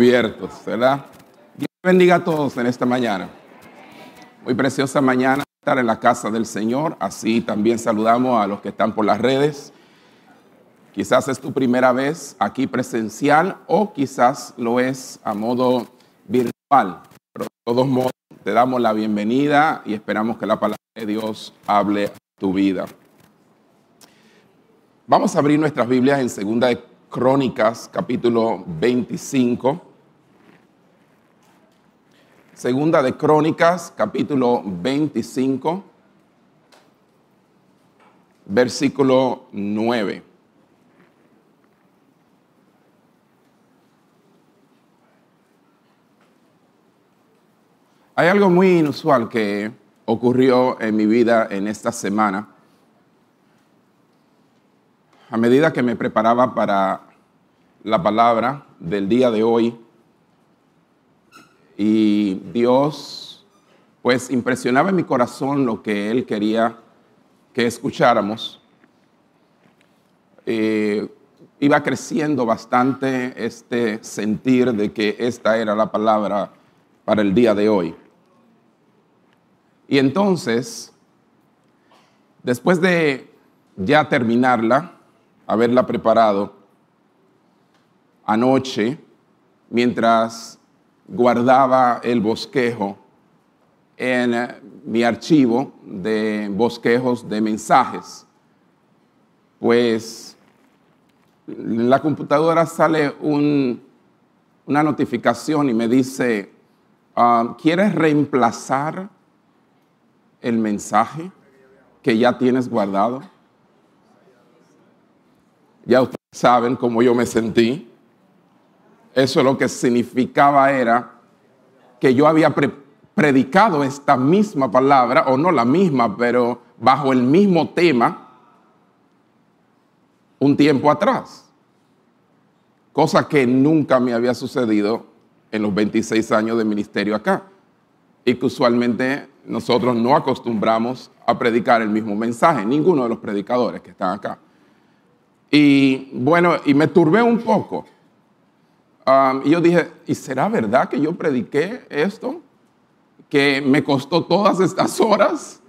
cubiertos, ¿verdad? Dios bendiga a todos en esta mañana. Muy preciosa mañana estar en la casa del Señor. Así también saludamos a los que están por las redes. Quizás es tu primera vez aquí presencial o quizás lo es a modo virtual. Pero de todos modos, te damos la bienvenida y esperamos que la palabra de Dios hable a tu vida. Vamos a abrir nuestras Biblias en Segunda de Crónicas, capítulo 25. Segunda de Crónicas, capítulo 25, versículo 9. Hay algo muy inusual que ocurrió en mi vida en esta semana. A medida que me preparaba para la palabra del día de hoy, y Dios pues impresionaba en mi corazón lo que Él quería que escucháramos. Eh, iba creciendo bastante este sentir de que esta era la palabra para el día de hoy. Y entonces, después de ya terminarla, haberla preparado, anoche, mientras guardaba el bosquejo en mi archivo de bosquejos de mensajes, pues en la computadora sale una notificación y me dice, ah, ¿quieres reemplazar el mensaje que ya tienes guardado. Ya ustedes saben cómo yo me sentí. Eso lo que significaba era que yo había predicado esta misma palabra, o no la misma, pero bajo el mismo tema, un tiempo atrás. Cosa que nunca me había sucedido en los 26 años de ministerio acá. Y que usualmente nosotros no acostumbramos a predicar el mismo mensaje, ninguno de los predicadores que están acá. Y bueno, y me turbé un poco. Y yo dije, ¿y será verdad que yo prediqué esto? Que me costó todas estas horas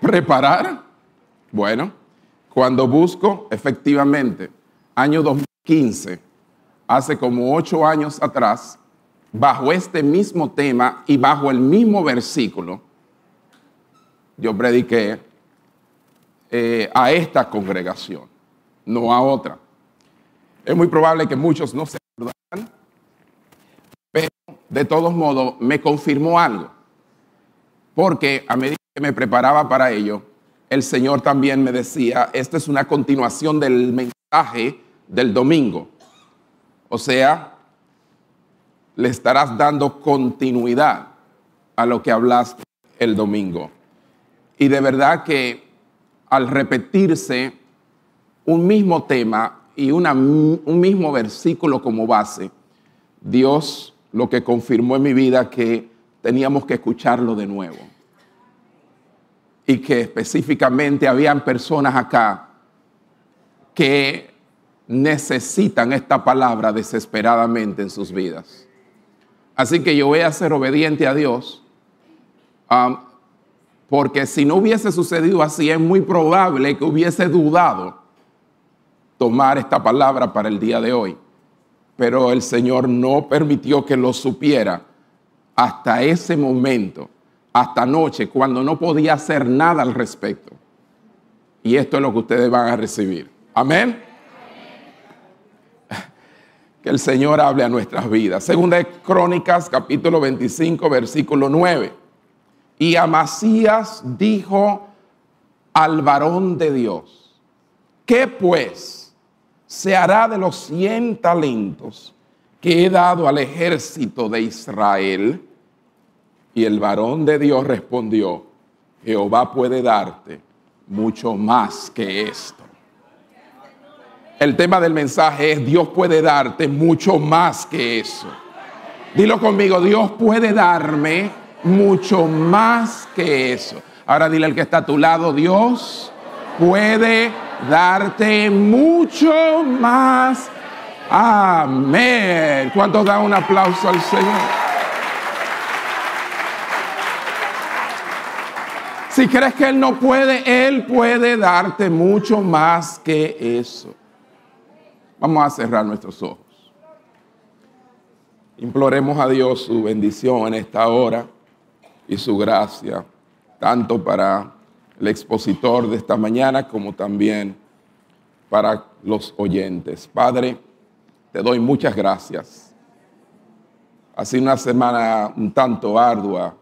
preparar. Bueno, cuando busco, efectivamente, año 2015, hace como ocho años atrás, bajo este mismo tema y bajo el mismo versículo, yo prediqué eh, a esta congregación, no a otra. Es muy probable que muchos no se pero de todos modos me confirmó algo, porque a medida que me preparaba para ello, el Señor también me decía, esta es una continuación del mensaje del domingo. O sea, le estarás dando continuidad a lo que hablaste el domingo. Y de verdad que al repetirse un mismo tema y un mismo versículo como base, Dios lo que confirmó en mi vida que teníamos que escucharlo de nuevo. Y que específicamente habían personas acá que necesitan esta palabra desesperadamente en sus vidas. Así que yo voy a ser obediente a Dios. Um, porque si no hubiese sucedido así, es muy probable que hubiese dudado tomar esta palabra para el día de hoy. Pero el Señor no permitió que lo supiera hasta ese momento, hasta anoche, cuando no podía hacer nada al respecto. Y esto es lo que ustedes van a recibir. Amén. Que el Señor hable a nuestras vidas. Segunda de Crónicas, capítulo 25, versículo 9. Y Amasías dijo al varón de Dios, ¿qué pues se hará de los cien talentos que he dado al ejército de Israel? Y el varón de Dios respondió, Jehová puede darte mucho más que esto. El tema del mensaje es, Dios puede darte mucho más que eso. Dilo conmigo, Dios puede darme mucho más que eso. Ahora dile al que está a tu lado, Dios puede darte mucho más Amén. ¿Cuántos dan un aplauso al Señor? Si crees que Él no puede, Él puede darte mucho más que eso. Vamos a cerrar nuestros ojos. Imploremos a Dios su bendición en esta hora y su gracia, tanto para el expositor de esta mañana como también para los oyentes. Padre, te doy muchas gracias. Ha sido una semana un tanto ardua,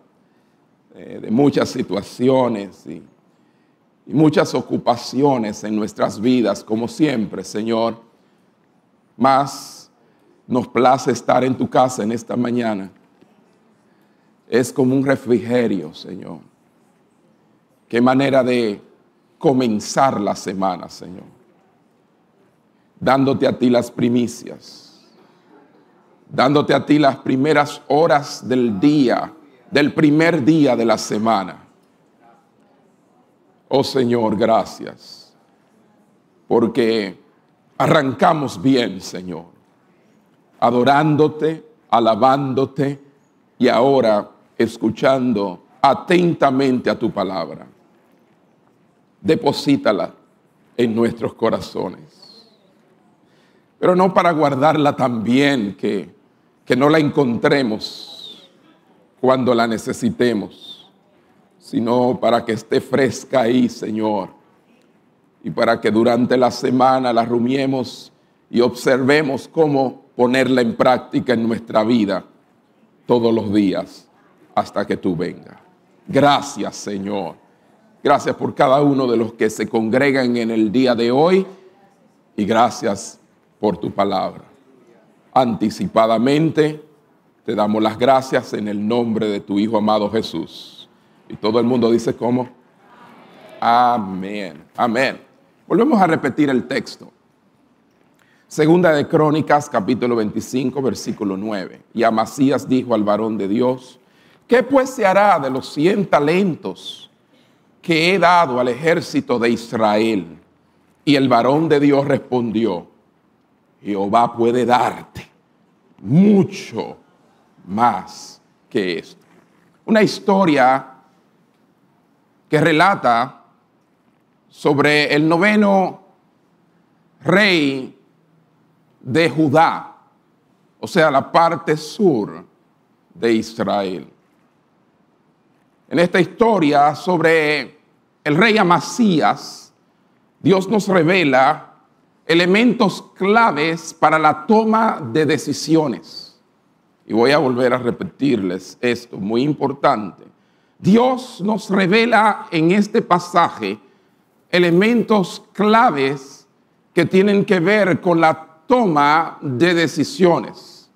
eh, de muchas situaciones y, y muchas ocupaciones en nuestras vidas, como siempre, Señor. Más nos place estar en tu casa en esta mañana. Es como un refrigerio, Señor. Qué manera de comenzar la semana, Señor. Dándote a ti las primicias. Dándote a ti las primeras horas del día, del primer día de la semana. Oh Señor, gracias. Porque arrancamos bien, Señor adorándote, alabándote y ahora escuchando atentamente a tu palabra. Deposítala en nuestros corazones. Pero no para guardarla también, que, que no la encontremos cuando la necesitemos, sino para que esté fresca ahí, Señor, y para que durante la semana la rumiemos y observemos cómo ponerla en práctica en nuestra vida todos los días hasta que tú vengas. Gracias, Señor. Gracias por cada uno de los que se congregan en el día de hoy y gracias por tu palabra. Anticipadamente te damos las gracias en el nombre de tu Hijo amado Jesús. Y todo el mundo dice cómo. Amén. Amén. Volvemos a repetir el texto. Segunda de Crónicas, capítulo 25, versículo 9. Y Amasías dijo al varón de Dios, ¿qué pues se hará de los cien talentos que he dado al ejército de Israel? Y el varón de Dios respondió, Jehová puede darte mucho más que esto. Una historia que relata sobre el noveno rey de Judá, o sea, la parte sur de Israel. En esta historia sobre el rey Amasías, Dios nos revela elementos claves para la toma de decisiones. Y voy a volver a repetirles esto, muy importante. Dios nos revela en este pasaje elementos claves que tienen que ver con la toma de decisiones.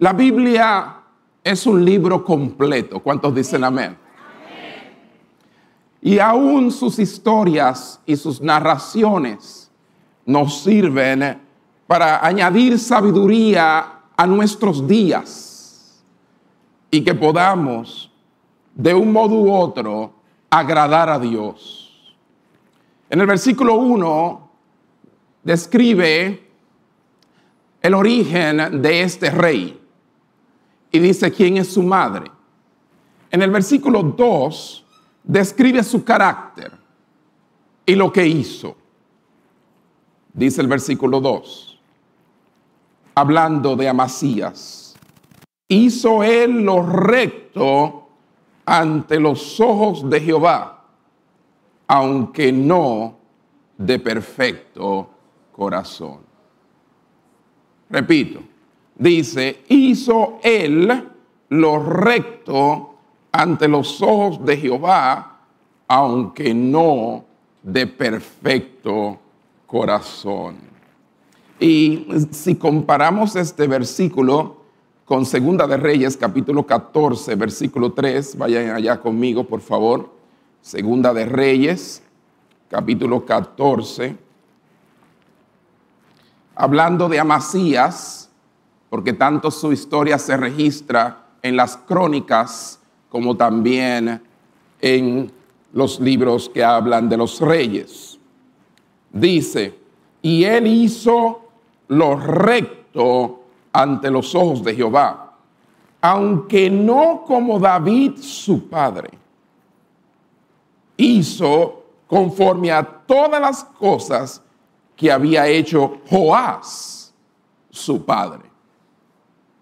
La Biblia es un libro completo. ¿Cuántos dicen amén? Y aún sus historias y sus narraciones nos sirven para añadir sabiduría a nuestros días y que podamos de un modo u otro agradar a Dios. En el versículo 1 describe el origen de este rey y dice quién es su madre. En el versículo 2 describe su carácter y lo que hizo. Dice el versículo 2, hablando de Amasías, hizo él lo recto ante los ojos de Jehová, aunque no de perfecto corazón. Repito, dice, hizo él lo recto ante los ojos de Jehová, aunque no de perfecto corazón. Y si comparamos este versículo con Segunda de Reyes, capítulo 14, versículo 3, vayan allá conmigo, por favor. Segunda de Reyes, capítulo 14 hablando de Amasías, porque tanto su historia se registra en las crónicas como también en los libros que hablan de los reyes. Dice, y él hizo lo recto ante los ojos de Jehová, aunque no como David su padre. Hizo conforme a todas las cosas que había hecho Joás, su padre.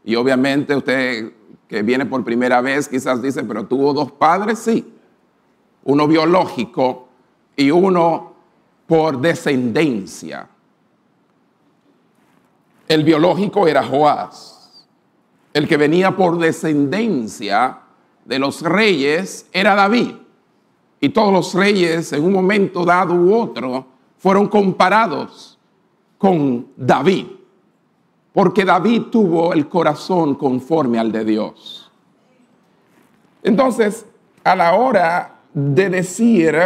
Y obviamente usted que viene por primera vez quizás dice, pero tuvo dos padres, sí. Uno biológico y uno por descendencia. El biológico era Joás. El que venía por descendencia de los reyes era David. Y todos los reyes en un momento dado u otro fueron comparados con David. Porque David tuvo el corazón conforme al de Dios. Entonces, a la hora de decir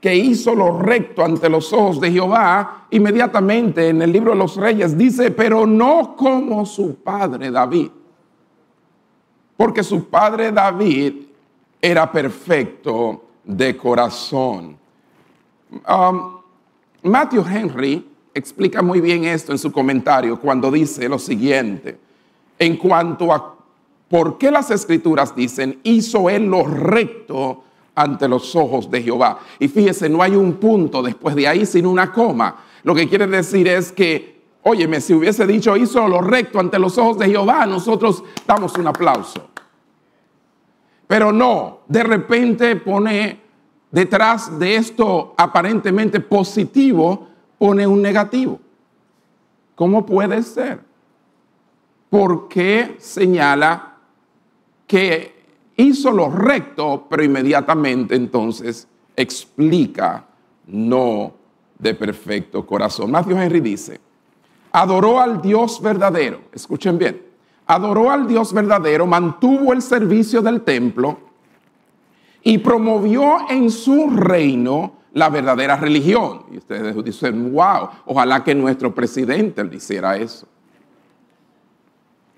que hizo lo recto ante los ojos de Jehová, inmediatamente en el libro de los reyes dice, pero no como su padre David. Porque su padre David era perfecto de corazón. Um, Matthew Henry explica muy bien esto en su comentario cuando dice lo siguiente, en cuanto a por qué las escrituras dicen, hizo él lo recto ante los ojos de Jehová. Y fíjese, no hay un punto después de ahí, sino una coma. Lo que quiere decir es que, óyeme, si hubiese dicho hizo lo recto ante los ojos de Jehová, nosotros damos un aplauso. Pero no, de repente pone detrás de esto aparentemente positivo, pone un negativo. ¿Cómo puede ser? Porque señala que hizo lo recto, pero inmediatamente entonces explica no de perfecto corazón. Matthew Henry dice, adoró al Dios verdadero, escuchen bien, adoró al Dios verdadero, mantuvo el servicio del templo y promovió en su reino la verdadera religión. Y ustedes dicen, wow, ojalá que nuestro presidente le hiciera eso.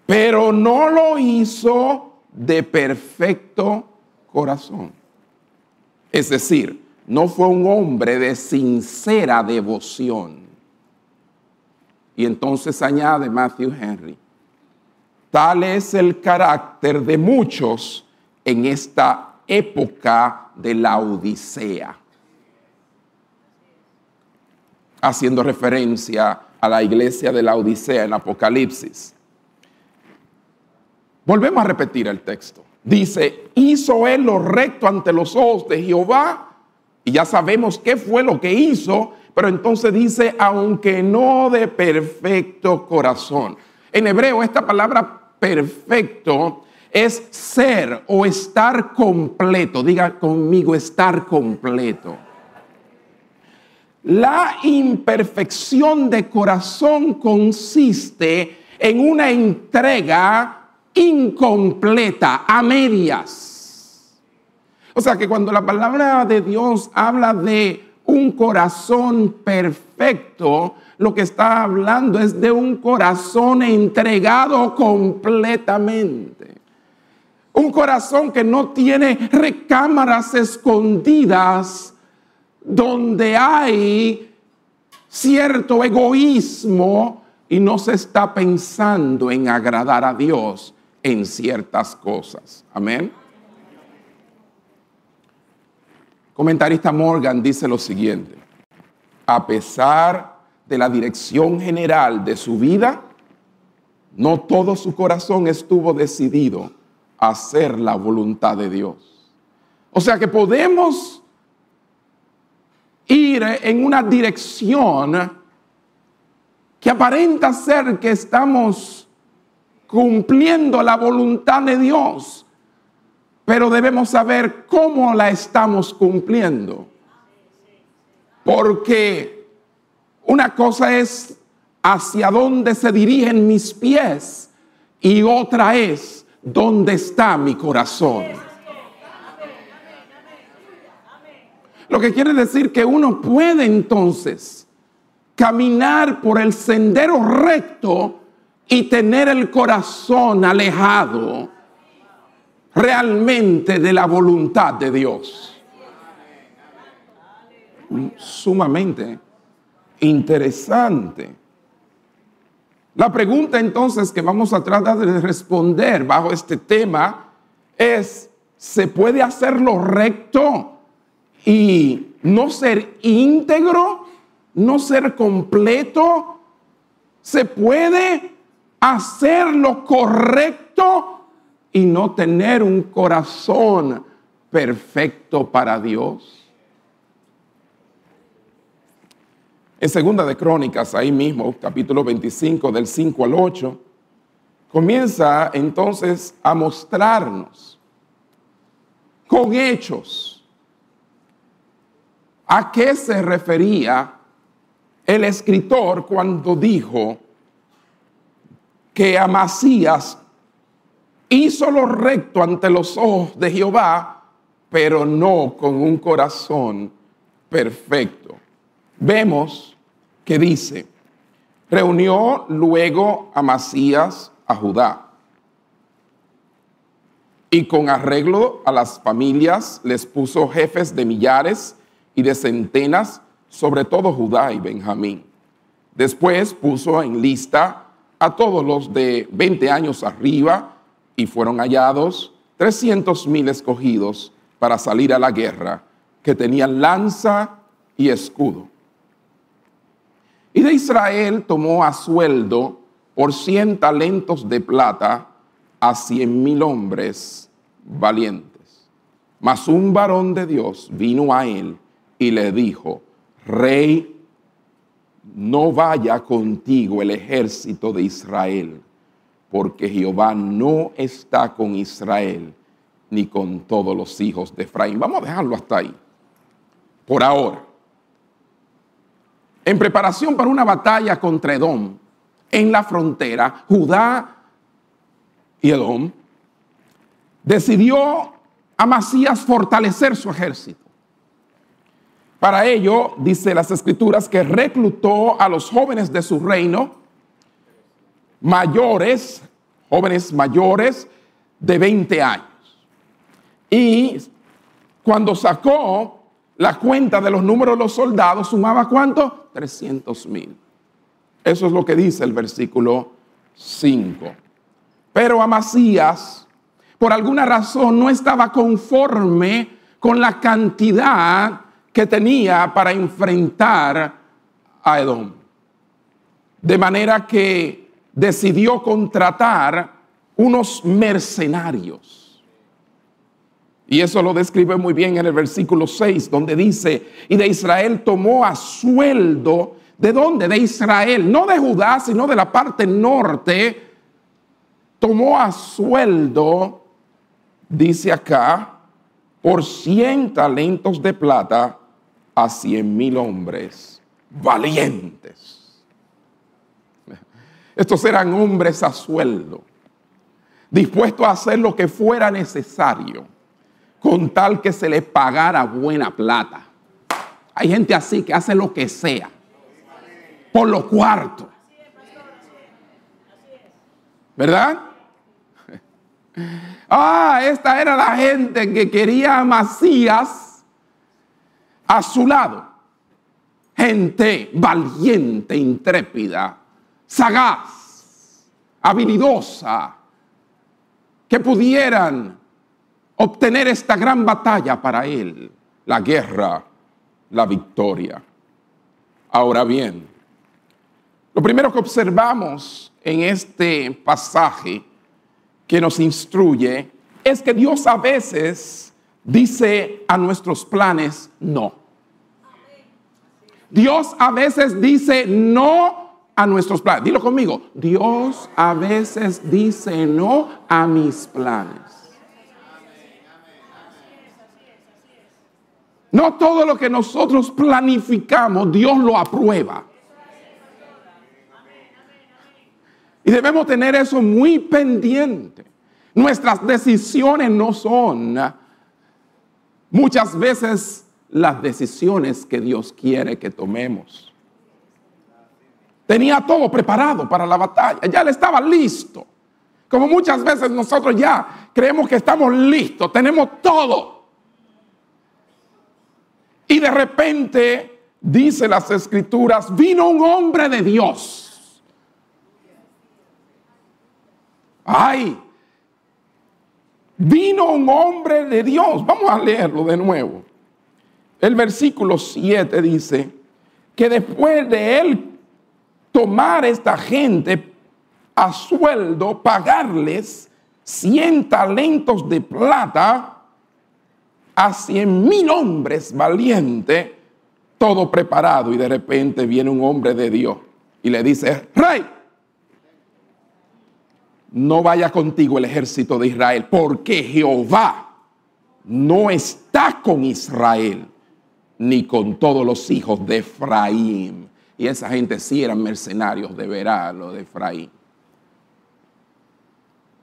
Pero no lo hizo de perfecto corazón. Es decir, no fue un hombre de sincera devoción. Y entonces añade Matthew Henry, tal es el carácter de muchos en esta época de la Odisea, haciendo referencia a la iglesia de la Odisea en Apocalipsis. Volvemos a repetir el texto. Dice, hizo él lo recto ante los ojos de Jehová. Y ya sabemos qué fue lo que hizo, pero entonces dice, aunque no de perfecto corazón. En hebreo esta palabra perfecto es ser o estar completo. Diga conmigo, estar completo. La imperfección de corazón consiste en una entrega incompleta, a medias. O sea que cuando la palabra de Dios habla de un corazón perfecto, lo que está hablando es de un corazón entregado completamente. Un corazón que no tiene recámaras escondidas donde hay cierto egoísmo y no se está pensando en agradar a Dios, en ciertas cosas. Amén. Comentarista Morgan dice lo siguiente, a pesar de la dirección general de su vida, no todo su corazón estuvo decidido a hacer la voluntad de Dios. O sea que podemos ir en una dirección que aparenta ser que estamos cumpliendo la voluntad de Dios, pero debemos saber cómo la estamos cumpliendo. Porque una cosa es hacia dónde se dirigen mis pies y otra es dónde está mi corazón. Lo que quiere decir que uno puede entonces caminar por el sendero recto y tener el corazón alejado realmente de la voluntad de Dios. Sumamente interesante. La pregunta entonces que vamos a tratar de responder bajo este tema es, ¿se puede hacer lo recto y no ser íntegro, no ser completo? ¿Se puede hacer lo correcto y no tener un corazón perfecto para Dios? En Segunda de Crónicas, ahí mismo, capítulo 25, del 5 al 8, comienza entonces a mostrarnos con hechos a qué se refería el escritor cuando dijo que Amasías hizo lo recto ante los ojos de Jehová, pero no con un corazón perfecto. Vemos que dice, reunió luego a Masías a Judá y con arreglo a las familias les puso jefes de millares y de centenas, sobre todo Judá y Benjamín. Después puso en lista a todos los de 20 años arriba y fueron hallados 300 mil escogidos para salir a la guerra, que tenían lanza y escudo. Y de Israel tomó a sueldo por cien talentos de plata a cien mil hombres valientes. Mas un varón de Dios vino a él y le dijo, Rey, no vaya contigo el ejército de Israel, porque Jehová no está con Israel ni con todos los hijos de Efraín. Vamos a dejarlo hasta ahí. Por ahora en preparación para una batalla contra Edom en la frontera, Judá y Edom, decidió Amasías fortalecer su ejército. Para ello, dice las escrituras, que reclutó a los jóvenes de su reino, mayores, jóvenes mayores de 20 años. Y cuando sacó la cuenta de los números de los soldados, sumaba cuánto? 300 mil. Eso es lo que dice el versículo 5. Pero Amasías, por alguna razón, no estaba conforme con la cantidad que tenía para enfrentar a Edom. De manera que decidió contratar unos mercenarios y eso lo describe muy bien en el versículo 6, donde dice, y de Israel tomó a sueldo, ¿de dónde? De Israel, no de Judá, sino de la parte norte, tomó a sueldo, dice acá, por 100 talentos de plata a 100 mil hombres valientes. Estos eran hombres a sueldo, dispuestos a hacer lo que fuera necesario con tal que se le pagara buena plata. Hay gente así que hace lo que sea por los cuartos. ¿Verdad? Ah, esta era la gente que quería a Macías a su lado. Gente valiente, intrépida, sagaz, habilidosa, que pudieran obtener esta gran batalla para él, la guerra, la victoria. Ahora bien, lo primero que observamos en este pasaje que nos instruye es que Dios a veces dice a nuestros planes no. Dios a veces dice no a nuestros planes. Dilo conmigo. Dios a veces dice no a mis planes. No todo lo que nosotros planificamos, Dios lo aprueba. Y debemos tener eso muy pendiente. Nuestras decisiones no son muchas veces las decisiones que Dios quiere que tomemos. Tenía todo preparado para la batalla, ya le estaba listo. Como muchas veces nosotros ya creemos que estamos listos, tenemos todo. Y de repente, dice las escrituras, vino un hombre de Dios. Ay, vino un hombre de Dios. Vamos a leerlo de nuevo. El versículo 7 dice que después de él tomar esta gente a sueldo, pagarles 100 talentos de plata a 100 mil hombres valientes, todo preparado, y de repente viene un hombre de Dios y le dice, rey, no vaya contigo el ejército de Israel, porque Jehová no está con Israel, ni con todos los hijos de Efraín. Y esa gente sí eran mercenarios de verar, lo de Efraín.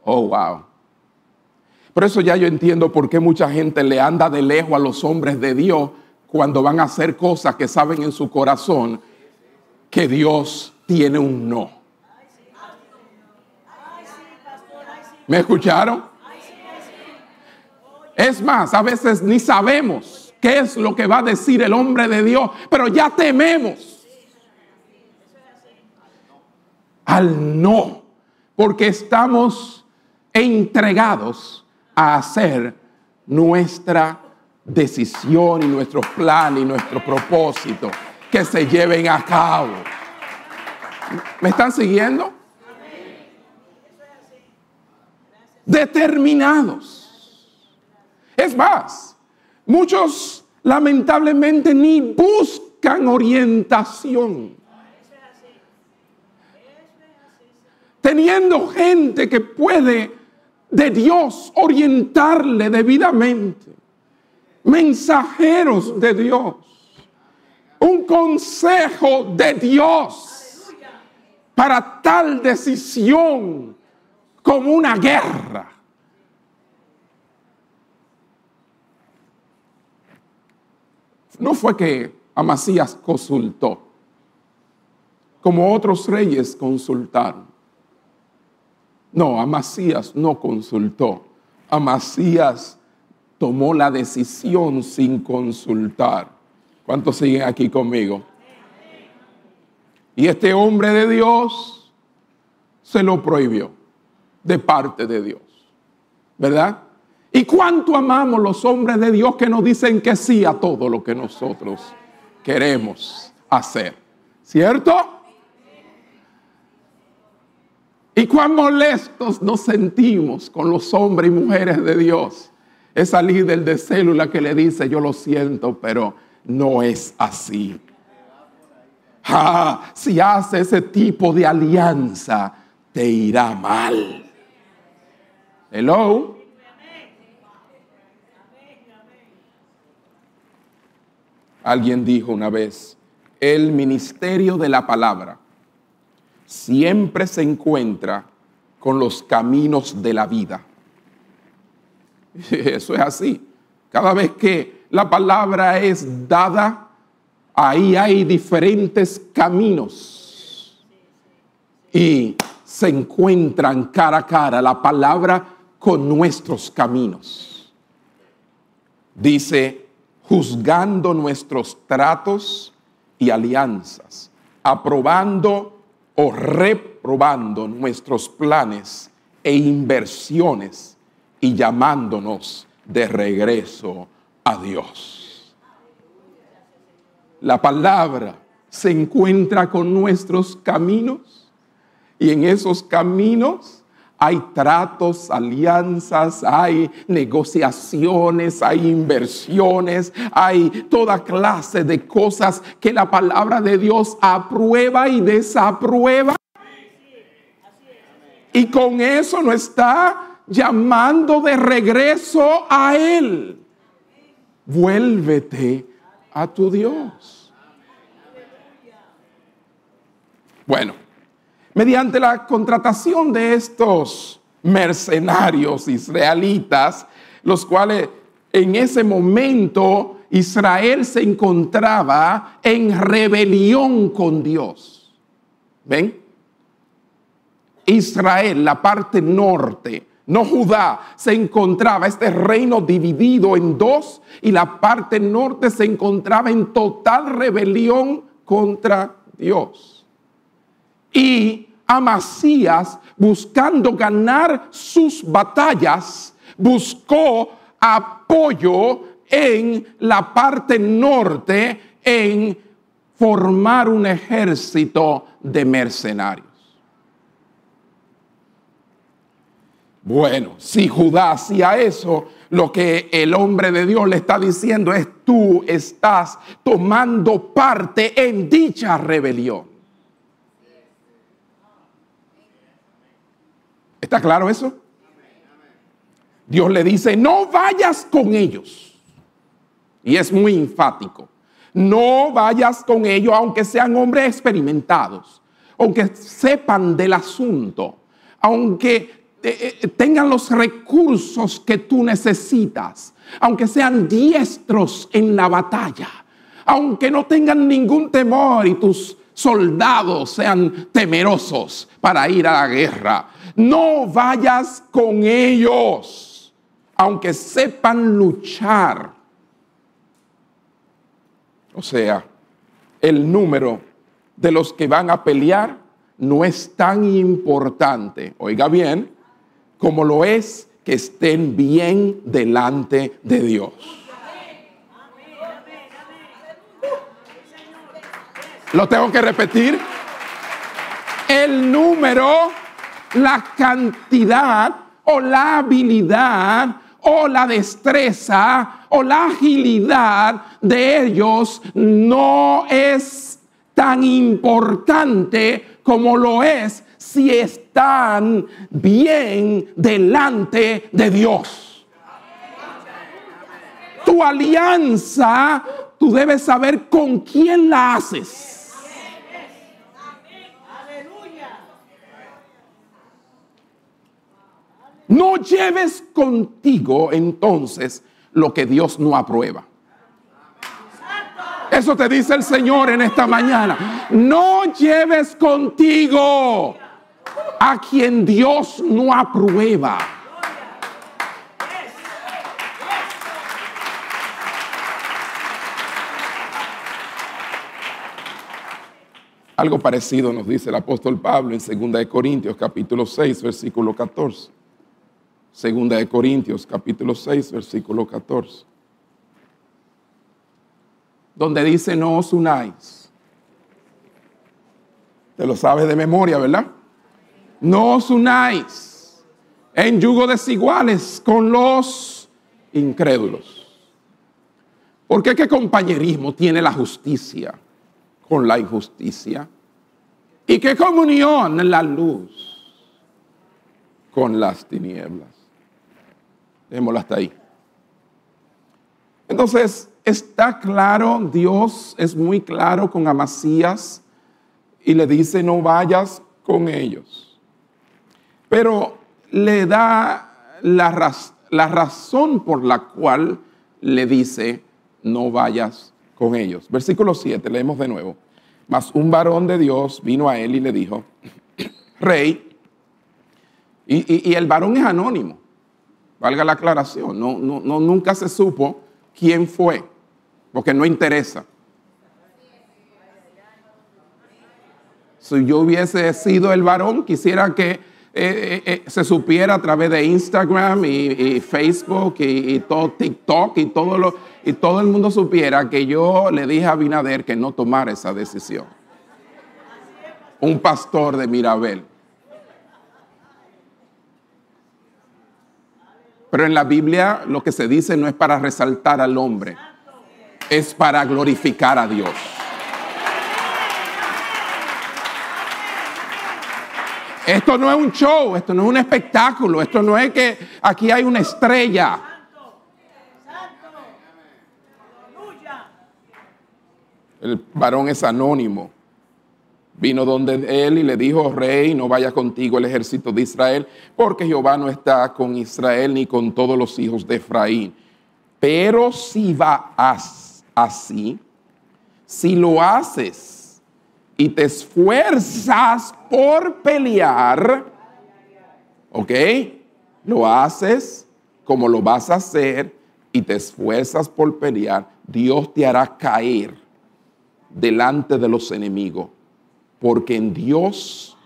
Oh, wow. Por eso ya yo entiendo por qué mucha gente le anda de lejos a los hombres de Dios cuando van a hacer cosas que saben en su corazón que Dios tiene un no. ¿Me escucharon? Es más, a veces ni sabemos qué es lo que va a decir el hombre de Dios, pero ya tememos al no, porque estamos entregados a hacer nuestra decisión y nuestros planes y nuestro propósito que se lleven a cabo. ¿Me están siguiendo? Determinados. Es más, muchos lamentablemente ni buscan orientación. Teniendo gente que puede de Dios orientarle debidamente. Mensajeros de Dios. Un consejo de Dios para tal decisión como una guerra. No fue que Amasías consultó, como otros reyes consultaron. No, Amasías no consultó. Amasías tomó la decisión sin consultar. ¿Cuántos siguen aquí conmigo? Y este hombre de Dios se lo prohibió de parte de Dios. ¿Verdad? ¿Y cuánto amamos los hombres de Dios que nos dicen que sí a todo lo que nosotros queremos hacer? ¿Cierto? Y cuán molestos nos sentimos con los hombres y mujeres de Dios. Esa líder de célula que le dice, yo lo siento, pero no es así. Ah, si hace ese tipo de alianza, te irá mal. Hello. Alguien dijo una vez, el ministerio de la palabra siempre se encuentra con los caminos de la vida. Eso es así. Cada vez que la palabra es dada, ahí hay diferentes caminos. Y se encuentran cara a cara la palabra con nuestros caminos. Dice, juzgando nuestros tratos y alianzas, aprobando o reprobando nuestros planes e inversiones y llamándonos de regreso a Dios. La palabra se encuentra con nuestros caminos y en esos caminos hay tratos, alianzas, hay negociaciones, hay inversiones, hay toda clase de cosas que la palabra de Dios aprueba y desaprueba. Y con eso no está llamando de regreso a Él. Vuélvete a tu Dios. Bueno, mediante la contratación de estos mercenarios israelitas, los cuales en ese momento Israel se encontraba en rebelión con Dios. ¿Ven? Israel, la parte norte, no Judá, se encontraba este reino dividido en dos y la parte norte se encontraba en total rebelión contra Dios. Y Amasías buscando ganar sus batallas, buscó apoyo en la parte norte en formar un ejército de mercenarios. Bueno, si Judá hacía eso, lo que el hombre de Dios le está diciendo es tú estás tomando parte en dicha rebelión. ¿Está claro eso? Dios le dice, no vayas con ellos. Y es muy enfático. No vayas con ellos, aunque sean hombres experimentados, aunque sepan del asunto, aunque eh, eh, tengan los recursos que tú necesitas, aunque sean diestros en la batalla, aunque no tengan ningún temor y tus soldados sean temerosos para ir a la guerra. No vayas con ellos, aunque sepan luchar. O sea, el número de los que van a pelear no es tan importante, oiga bien, como lo es que estén bien delante de Dios. Lo tengo que repetir. El número, la cantidad o la habilidad o la destreza o la agilidad de ellos no es tan importante como lo es si están bien delante de Dios. Tu alianza, tú debes saber con quién la haces. No lleves contigo entonces lo que Dios no aprueba. Eso te dice el Señor en esta mañana. No lleves contigo a quien Dios no aprueba. Algo parecido nos dice el apóstol Pablo en 2 Corintios capítulo 6 versículo 14. Segunda de Corintios, capítulo 6, versículo 14. Donde dice, no os unáis. Te lo sabes de memoria, ¿verdad? No os unáis en yugo desiguales con los incrédulos. Porque qué compañerismo tiene la justicia con la injusticia? ¿Y qué comunión la luz con las tinieblas? Démoslo hasta ahí. Entonces, está claro, Dios es muy claro con Amasías y le dice, no vayas con ellos. Pero le da la, la razón por la cual le dice, no vayas con ellos. Versículo 7, leemos de nuevo. Mas un varón de Dios vino a él y le dijo, rey, y el varón es anónimo. Valga la aclaración, no, no, nunca se supo quién fue, porque no interesa. Si yo hubiese sido el varón, quisiera que eh, eh, eh, se supiera a través de Instagram y, Facebook y, todo TikTok y todo, lo, y todo el mundo supiera que yo le dije a Binader que no tomara esa decisión. Un pastor de Mirabel. Pero en la Biblia lo que se dice no es para resaltar al hombre, es para glorificar a Dios. Esto no es un show, esto no es un espectáculo, esto no es que aquí hay una estrella. El varón es anónimo vino donde él y le dijo, rey, no vaya contigo el ejército de Israel, porque Jehová no está con Israel ni con todos los hijos de Efraín. Pero si vas así, si lo haces y te esfuerzas por pelear, ¿ok? Lo haces como lo vas a hacer y te esfuerzas por pelear, Dios te hará caer delante de los enemigos porque en Dios,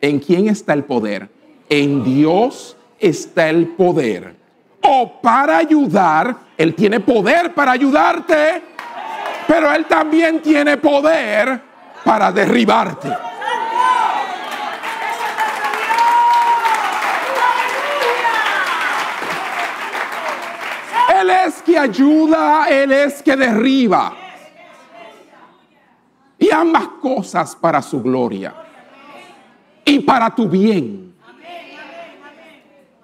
¿en quién está el poder? En Dios está el poder. O para ayudar, Él tiene poder para ayudarte, pero Él también tiene poder para derribarte. Él es que ayuda, Él es que derriba. Ambas cosas para su gloria y para tu bien.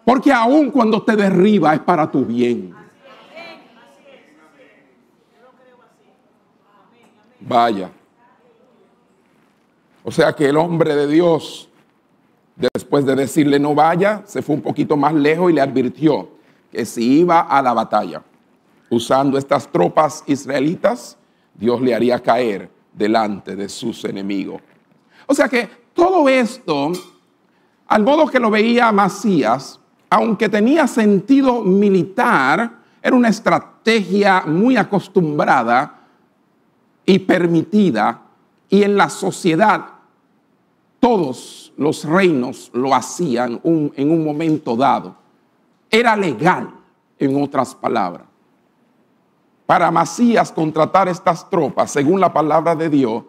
Porque aun cuando te derriba es para tu bien. Vaya. O sea que el hombre de Dios, después de decirle no vaya, se fue un poquito más lejos y le advirtió que si iba a la batalla usando estas tropas israelitas, Dios le haría caer delante de sus enemigos. O sea que todo esto, al modo que lo veía Macías, aunque tenía sentido militar, era una estrategia muy acostumbrada y permitida, y en la sociedad todos los reinos lo hacían en un momento dado. Era legal, en otras palabras. Para Macías contratar estas tropas, según la palabra de Dios,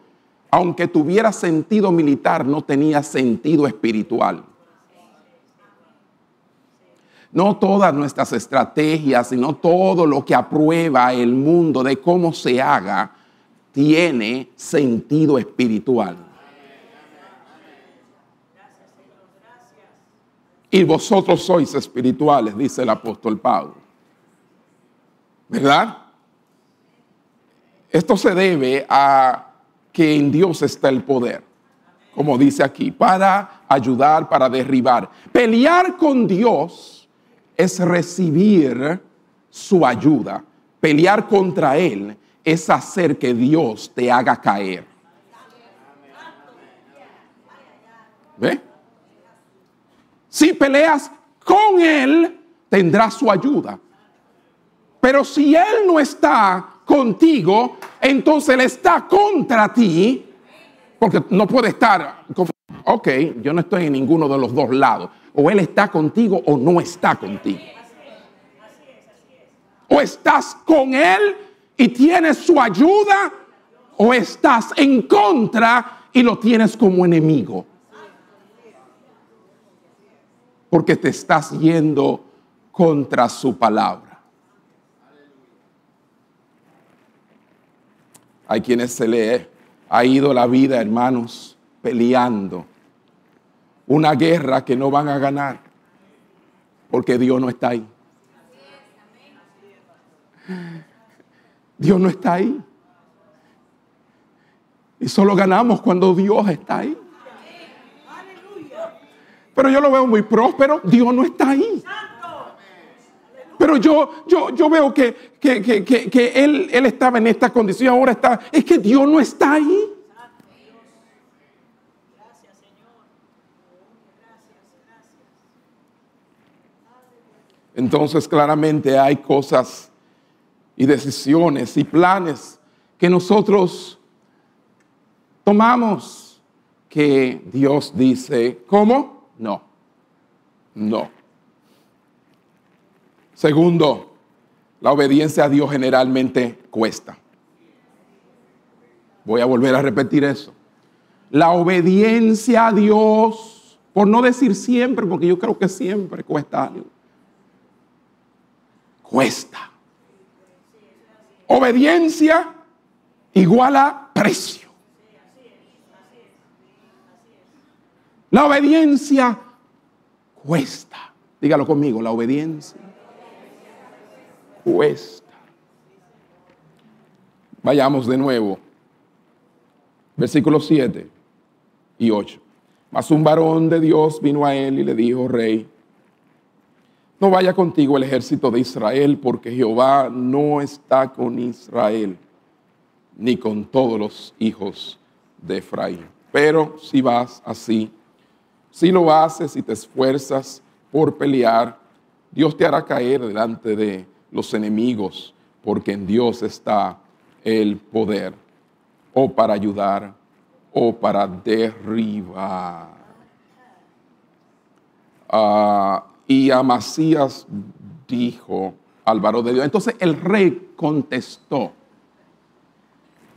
aunque tuviera sentido militar, no tenía sentido espiritual. No todas nuestras estrategias, sino todo lo que aprueba el mundo de cómo se haga, tiene sentido espiritual. Y vosotros sois espirituales, dice el apóstol Pablo. ¿Verdad? Esto se debe a que en Dios está el poder, como dice aquí, para ayudar, para derribar. Pelear con Dios es recibir su ayuda. Pelear contra Él es hacer que Dios te haga caer. ¿Ve? Si peleas con Él, tendrás su ayuda. Pero si Él no está contigo, entonces Él está contra ti, porque no puede estar ok, yo no estoy en ninguno de los dos lados. O Él está contigo o no está contigo. O estás con Él y tienes su ayuda, o estás en contra y lo tienes como enemigo. porque te estás yendo contra su palabra. Hay quienes se le ha ido la vida, hermanos, peleando una guerra que no van a ganar porque Dios no está ahí. Dios no está ahí. Y solo ganamos cuando Dios está ahí pero yo lo veo muy próspero, Dios no está ahí. Pero yo, yo, yo veo que, que, él, él estaba en esta condición, ahora está, es que Dios no está ahí. Entonces claramente hay cosas y decisiones y planes que nosotros tomamos que Dios dice, ¿cómo? No, no. Segundo, la obediencia a Dios generalmente cuesta. Voy a volver a repetir eso. La obediencia a Dios, por no decir siempre, porque yo creo que siempre cuesta algo. Cuesta. Obediencia igual a precio. La obediencia cuesta. Dígalo conmigo, la obediencia cuesta. Vayamos de nuevo. Versículos 7 y 8. Mas un varón de Dios vino a él y le dijo, rey, no vaya contigo el ejército de Israel, porque Jehová no está con Israel, ni con todos los hijos de Efraín. Pero si vas así, si lo haces y te esfuerzas por pelear, Dios te hará caer delante de los enemigos, porque en Dios está el poder, o para ayudar o para derribar. Ah, y Amasías dijo al varón de Dios. Entonces el rey contestó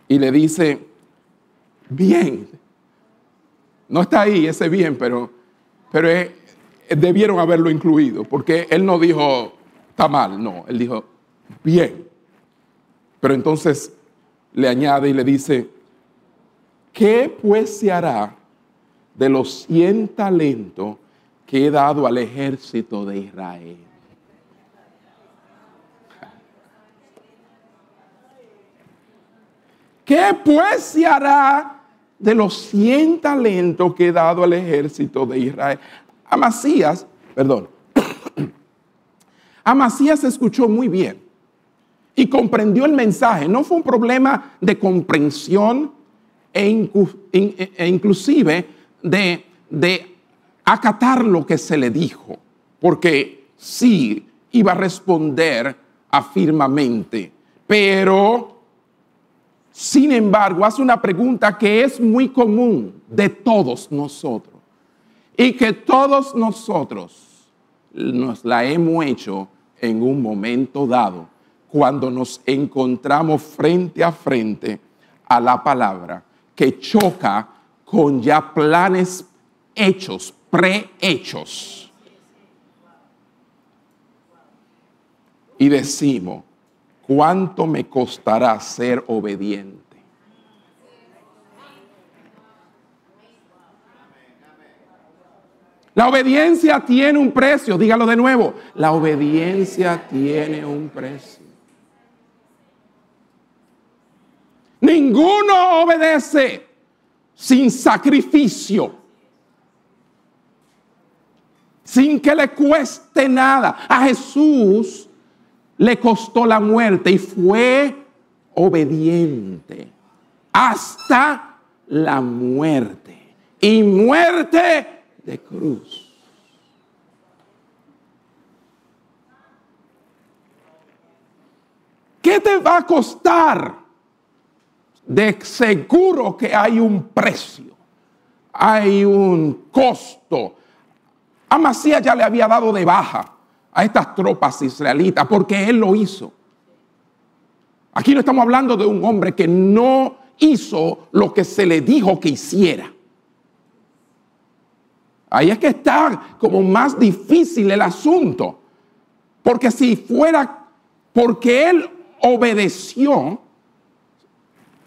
y le dice, bien, no está ahí ese bien, pero, pero debieron haberlo incluido, porque él no dijo, está mal, no, él dijo, bien. Pero entonces le añade y le dice, ¿qué pues se hará de los cien talentos que he dado al ejército de Israel? ¿Qué pues se hará de los cien talentos que he dado al ejército de Israel? Amasías, perdón, Amasías escuchó muy bien y comprendió el mensaje. No fue un problema de comprensión e, e, inclusive de, de acatar lo que se le dijo, porque sí iba a responder afirmamente, pero sin embargo, hace una pregunta que es muy común de todos nosotros y que todos nosotros nos la hemos hecho en un momento dado cuando nos encontramos frente a frente a la palabra que choca con ya planes hechos, prehechos. Y decimos, ¿cuánto me costará ser obediente? La obediencia tiene un precio, dígalo de nuevo, la obediencia tiene un precio. Ninguno obedece sin sacrificio, sin que le cueste nada. A Jesús le costó la muerte y fue obediente hasta la muerte. Y muerte de cruz. ¿Qué te va a costar? De seguro que hay un precio, hay un costo. Amasías ya le había dado de baja a estas tropas israelitas, porque él lo hizo. Aquí no estamos hablando de un hombre que no hizo lo que se le dijo que hiciera. Ahí es que está como más difícil el asunto. Porque si fuera porque él obedeció,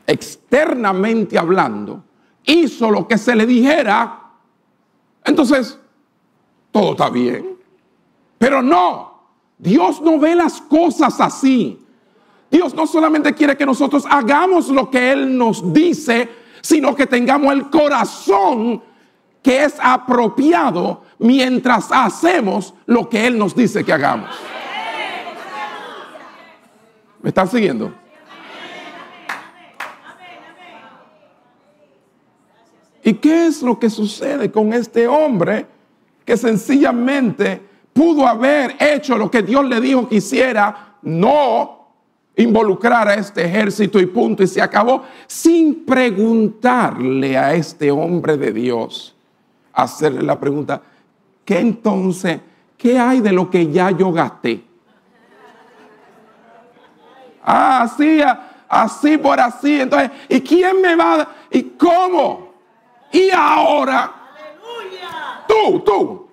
externamente hablando, hizo lo que se le dijera, entonces todo está bien. Pero no, Dios no ve las cosas así. Dios no solamente quiere que nosotros hagamos lo que Él nos dice, sino que tengamos el corazón que es apropiado mientras hacemos lo que Él nos dice que hagamos. ¿Me están siguiendo? ¿Y qué es lo que sucede con este hombre que sencillamente pudo haber hecho lo que Dios le dijo que hiciera, no involucrar a este ejército y punto, y se acabó sin preguntarle a este hombre de Dios, hacerle la pregunta, ¿qué entonces, qué hay de lo que ya yo gasté? Ah, así, así por así, entonces, ¿y quién me va a, y cómo? Y ahora, tú, tú,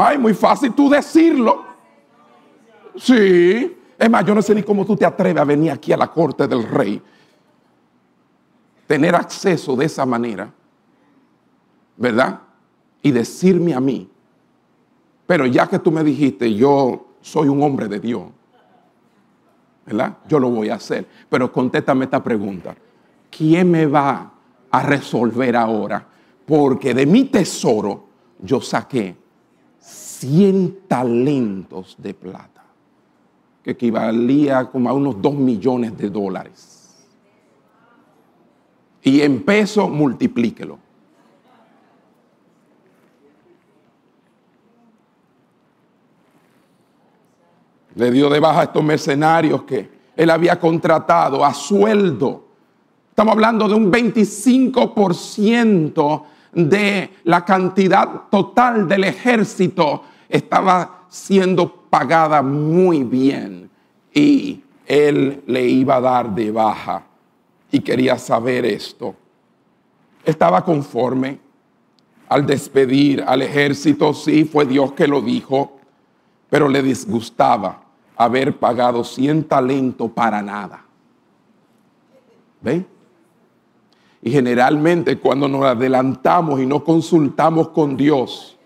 Ay, muy fácil tú decirlo. Sí. Es más, yo no sé ni cómo tú te atreves a venir aquí a la corte del rey. Tener acceso de esa manera. ¿Verdad? Y decirme a mí. Pero ya que tú me dijiste, yo soy un hombre de Dios. ¿Verdad? Yo lo voy a hacer. Pero contéstame esta pregunta. ¿Quién me va a resolver ahora? Porque de mi tesoro yo saqué 100 talentos de plata, que equivalía como a unos 2 millones de dólares. Y en peso multiplíquelo. Le dio de baja a estos mercenarios que él había contratado a sueldo. Estamos hablando de un 25% de la cantidad total del ejército estaba siendo pagada muy bien y él le iba a dar de baja y quería saber esto. Estaba conforme al despedir al ejército, sí, fue Dios que lo dijo, pero le disgustaba haber pagado 100 talentos para nada. ¿Ven? Y generalmente cuando nos adelantamos y no consultamos con Dios,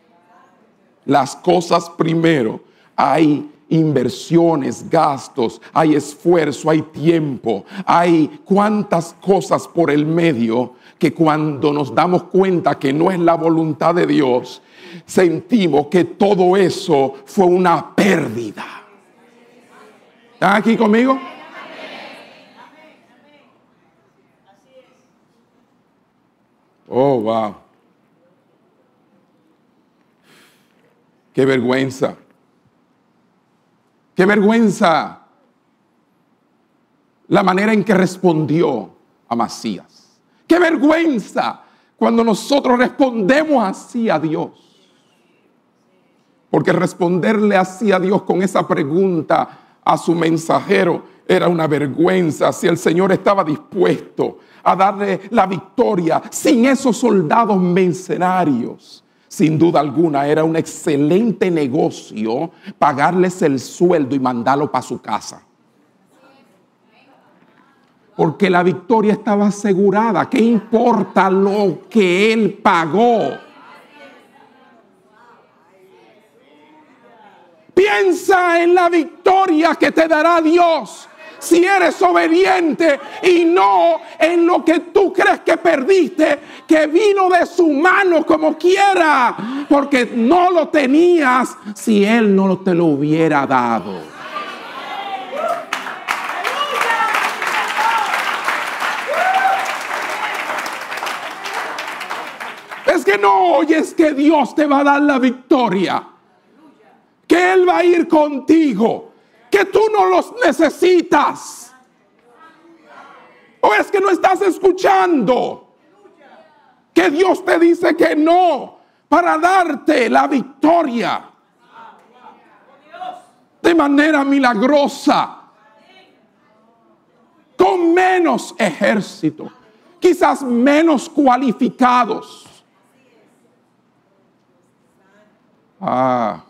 las cosas primero, hay inversiones, gastos, hay esfuerzo, hay tiempo, hay cuantas cosas por el medio que cuando nos damos cuenta que no es la voluntad de Dios, sentimos que todo eso fue una pérdida. ¿Están aquí conmigo? Oh, wow. Qué vergüenza. Qué vergüenza la manera en que respondió a Macías. Qué vergüenza cuando nosotros respondemos así a Dios. Porque responderle así a Dios con esa pregunta a su mensajero era una vergüenza si el Señor estaba dispuesto a darle la victoria sin esos soldados mercenarios. Sin duda alguna era un excelente negocio pagarles el sueldo y mandarlo para su casa. Porque la victoria estaba asegurada. ¿Qué importa lo que él pagó? Piensa en la victoria que te dará Dios si eres obediente y no en lo que tú crees que perdiste, que vino de su mano como quiera, porque no lo tenías si Él no te lo hubiera dado. Es que no oyes que Dios te va a dar la victoria, que Él va a ir contigo que tú no los necesitas. ¿O es que no estás escuchando? Que Dios te dice que no para darte la victoria de manera milagrosa, con menos ejército, quizás menos cualificados. Ah,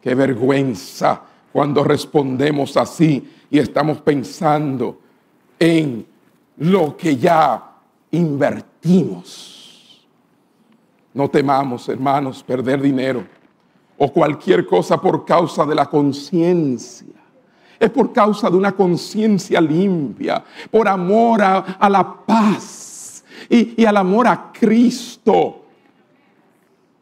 qué vergüenza cuando respondemos así y estamos pensando en lo que ya invertimos. No temamos, hermanos, perder dinero o cualquier cosa por causa de la conciencia. Es por causa de una conciencia limpia, por amor a, la paz y, y al amor a Cristo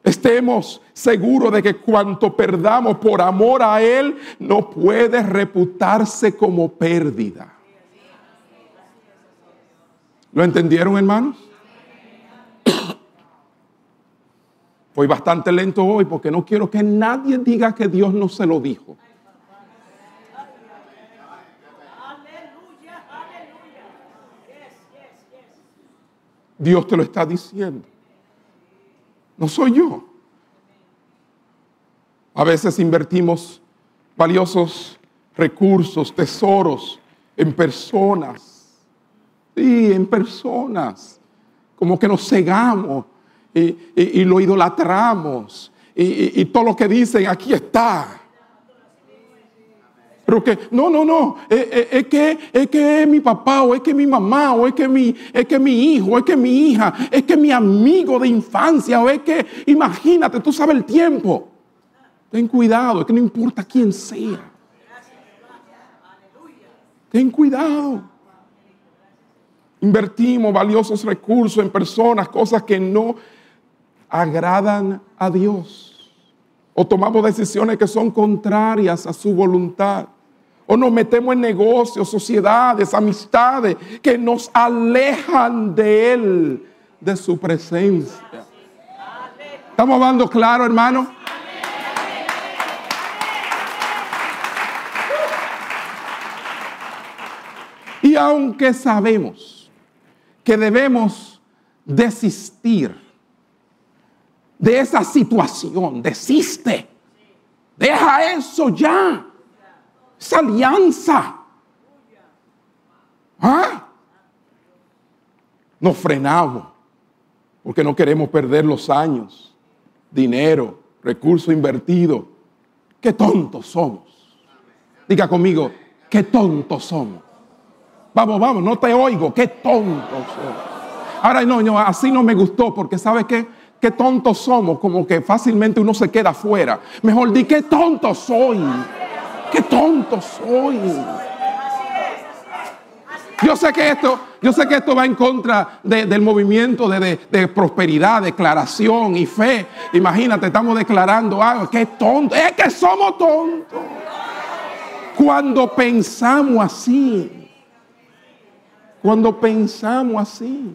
Estemos seguros de que cuanto perdamos por amor a Él no puede reputarse como pérdida. ¿Lo entendieron, hermanos? Voy bastante lento hoy porque no quiero que nadie diga que Dios no se lo dijo. Dios te lo está diciendo. No soy yo. A veces invertimos valiosos recursos, tesoros en personas. Sí, en personas. Como que nos cegamos y, lo idolatramos. Y, y todo lo que dicen, aquí está. Pero que, no, no, no, es, eh, eh, es, que, es que es mi papá, o es que mi mamá, o es que mi, es que mi hijo, o es que mi hija, es que mi amigo de infancia, o es que, imagínate, tú sabes el tiempo. Ten cuidado, es que no importa quién sea. Ten cuidado. Invertimos valiosos recursos en personas, cosas que no agradan a Dios. O tomamos decisiones que son contrarias a su voluntad o nos metemos en negocios, sociedades, amistades que nos alejan de Él, de su presencia. ¿Estamos hablando claro, hermano? Y aunque sabemos que debemos desistir de esa situación, desiste. Deja eso ya. Esa alianza. ¿Ah? Nos frenamos porque no queremos perder los años, dinero, recursos invertidos. Qué tontos somos. Diga conmigo, qué tontos somos. Vamos, vamos, no te oigo, qué tontos somos. Ahora no, no, así no me gustó porque ¿sabes qué? Qué tontos somos, como que fácilmente uno se queda afuera. Mejor di, qué tonto soy. Qué tonto soy. Yo sé que esto, yo sé que esto va en contra del movimiento de, de, prosperidad, declaración y fe. Imagínate, estamos declarando algo. Qué tonto. Es que somos tontos. Cuando pensamos así. Cuando pensamos así.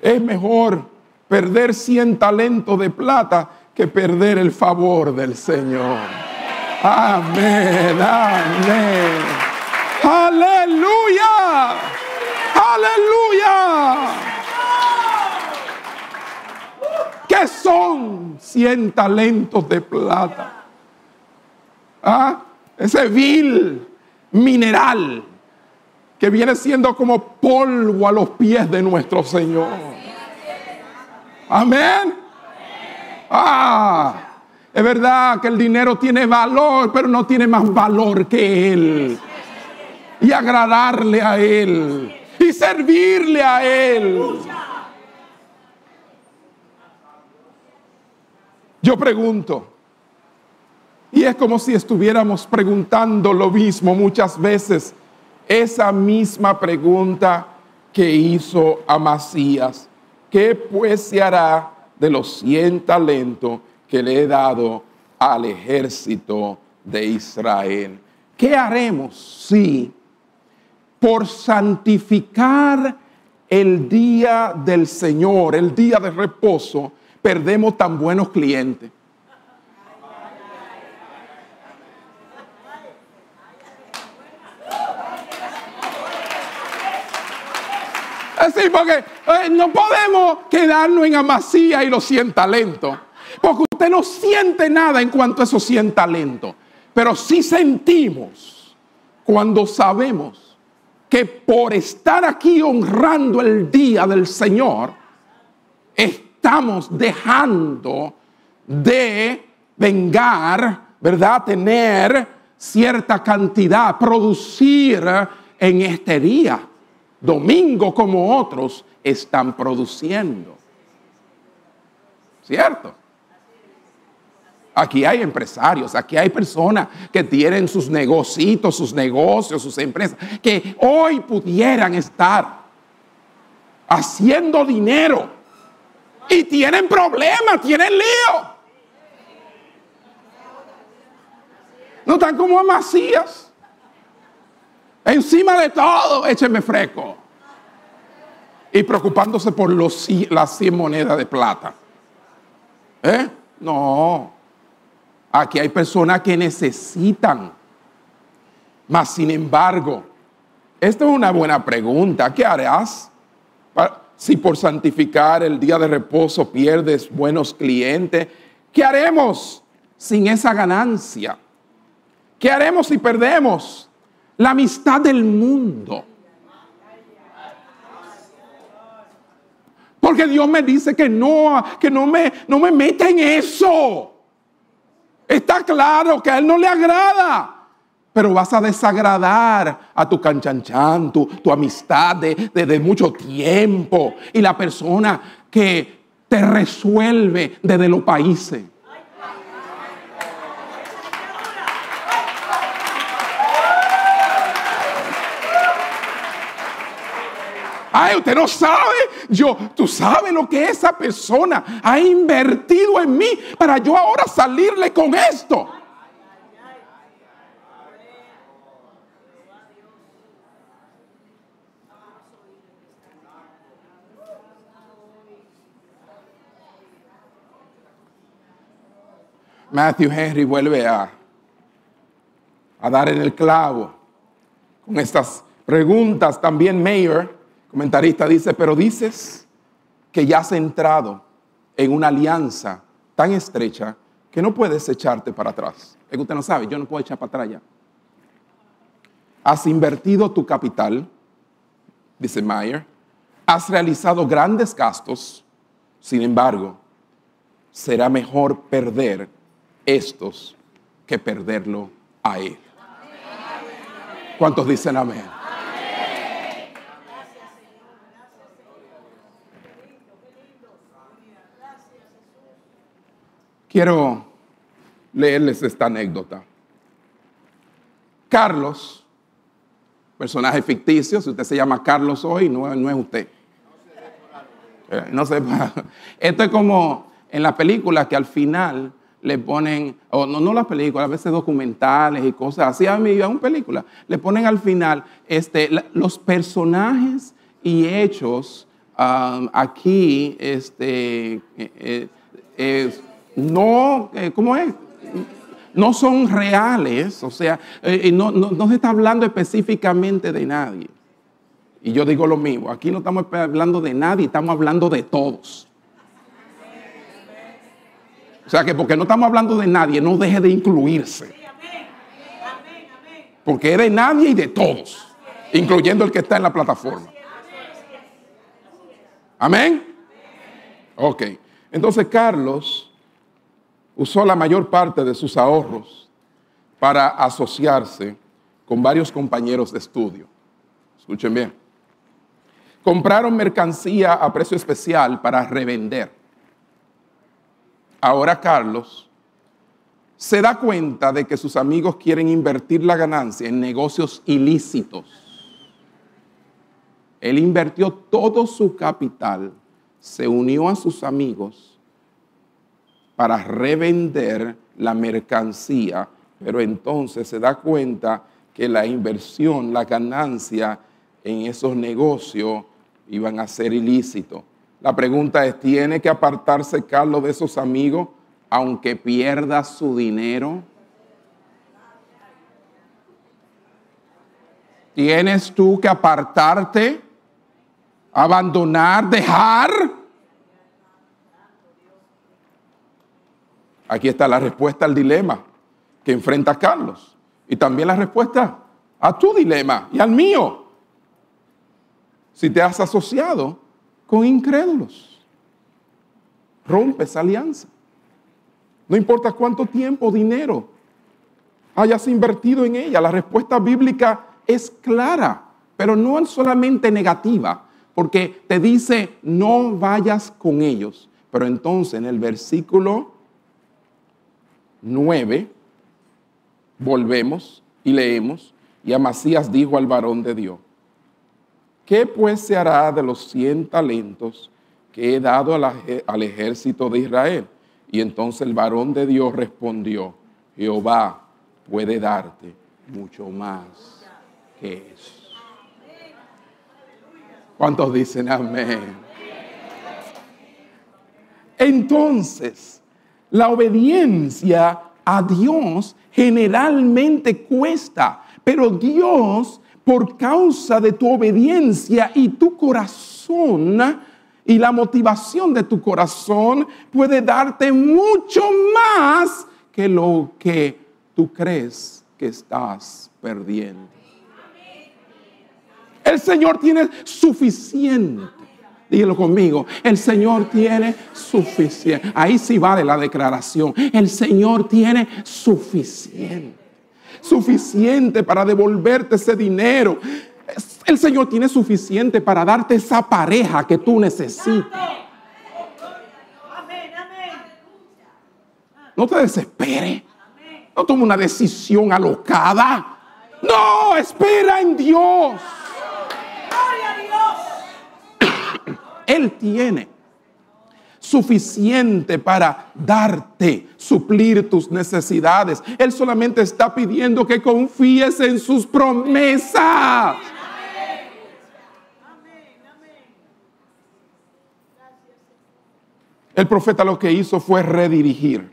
Es mejor perder 100 talentos de plata que perder el favor del Señor. Amén, amén. Aleluya. Aleluya. ¿Qué son 100 talentos de plata? ¿Ah? Ese vil mineral que viene siendo como polvo a los pies de nuestro Señor. Amén. Ah, es verdad que el dinero tiene valor, pero no tiene más valor que Él. Y agradarle a Él. Y servirle a Él. Yo pregunto, y es como si estuviéramos preguntando lo mismo muchas veces esa misma pregunta que hizo Amasías. ¿Qué pues se hará de los cien talentos que le he dado al ejército de Israel? ¿Qué haremos si por santificar el día del Señor, el día de reposo, perdemos tan buenos clientes? Porque eh, no podemos quedarnos en amasía y los 100 talentos. Porque usted no siente nada en cuanto a esos 100 talentos. Pero sí sentimos cuando sabemos que por estar aquí honrando el día del Señor, estamos dejando de vengar, ¿verdad? Tener cierta cantidad, producir en este día domingo como otros, están produciendo. ¿Cierto? Aquí hay empresarios, aquí hay personas que tienen sus negocios, sus negocios, sus empresas, que hoy pudieran estar haciendo dinero y tienen problemas, tienen lío. No están como Macías. Encima de todo, écheme fresco. Y preocupándose por los, las 100 monedas de plata. ¿Eh? No. Aquí hay personas que necesitan. Mas, sin embargo, esta es una buena pregunta. ¿Qué harás si por santificar el día de reposo pierdes buenos clientes? ¿Qué haremos sin esa ganancia? ¿Qué haremos si perdemos la amistad del mundo. Porque Dios me dice que no, que no me, no me meta en eso. Está claro que a Él no le agrada. Pero vas a desagradar a tu canchanchan, tu, tu amistad de, de mucho tiempo. Y la persona que te resuelve desde los países. Ay, usted no sabe. Yo, tú sabes lo que esa persona ha invertido en mí para yo ahora salirle con esto. Matthew Henry vuelve a, a dar en el clavo con estas preguntas. También Mayer comentarista dice, pero dices que ya has entrado en una alianza tan estrecha que no puedes echarte para atrás. Es que usted no sabe, yo no puedo echar para atrás ya. Has invertido tu capital, dice Mayer, has realizado grandes gastos, sin embargo, será mejor perder estos que perderlo a Él. ¿Cuántos dicen amén? Quiero leerles esta anécdota. Carlos, personaje ficticio, si usted se llama Carlos hoy, no, no es usted. Eh, no sé, esto es como en la película que al final le ponen, o no, no las películas, a veces documentales y cosas así, a mí, a una película, le ponen al final este, los personajes y hechos um, aquí, este, eh, eh, no, eh, ¿cómo es? No son reales, o sea, no, no se está hablando específicamente de nadie. Y yo digo lo mismo, aquí no estamos hablando de nadie, estamos hablando de todos. O sea que porque no estamos hablando de nadie, no deje de incluirse. Porque es de nadie y de todos, incluyendo el que está en la plataforma. Amén. Ok. Entonces Carlos usó la mayor parte de sus ahorros para asociarse con varios compañeros de estudio. Escuchen bien. Compraron mercancía a precio especial para revender ahora Carlos se da cuenta de que sus amigos quieren invertir la ganancia en negocios ilícitos. Él invirtió todo su capital, se unió a sus amigos para revender la mercancía, pero entonces se da cuenta que la inversión, la ganancia en esos negocios iban a ser ilícitos. La pregunta es, ¿tiene que apartarse Carlos de esos amigos aunque pierda su dinero? ¿Tienes tú que apartarte, abandonar, dejar? Aquí está la respuesta al dilema que enfrenta Carlos y también la respuesta a tu dilema y al mío. Si te has asociado con incrédulos. Rompe esa alianza. No importa cuánto tiempo o dinero hayas invertido en ella, la respuesta bíblica es clara, pero no es solamente negativa, porque te dice no vayas con ellos. Pero entonces en el versículo 9 volvemos y leemos, y Amasías dijo al varón de Dios, ¿Qué pues se hará de los cien talentos que he dado al ejército de Israel? Y entonces el varón de Dios respondió, Jehová puede darte mucho más que eso. ¿Cuántos dicen amén? Entonces, la obediencia a Dios generalmente cuesta, pero Dios por causa de tu obediencia y tu corazón y la motivación de tu corazón puede darte mucho más que lo que tú crees que estás perdiendo. El Señor tiene suficiente. Dígelo conmigo. El Señor tiene suficiente. Ahí sí vale la declaración. El Señor tiene suficiente suficiente para devolverte ese dinero. El Señor tiene suficiente para darte esa pareja que tú necesitas. No te desesperes. No tome una decisión alocada. No, espera en Dios. Él tiene suficiente para darte, suplir tus necesidades. Él solamente está pidiendo que confíes en sus promesas. El profeta lo que hizo fue redirigir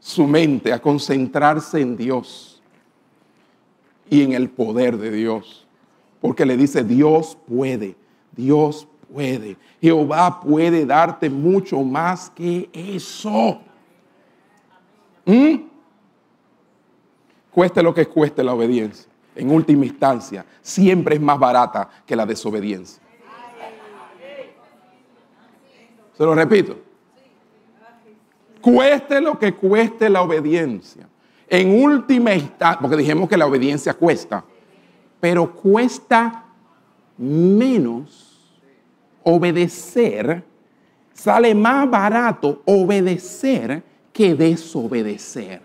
su mente a concentrarse en Dios y en el poder de Dios. Porque le dice, Dios puede, Dios Jehová puede darte mucho más que eso. ¿Mm? Cueste lo que cueste la obediencia. En última instancia, siempre es más barata que la desobediencia. Se lo repito. Cueste lo que cueste la obediencia. En última instancia, porque dijimos que la obediencia cuesta, pero cuesta menos obedecer, sale más barato obedecer que desobedecer.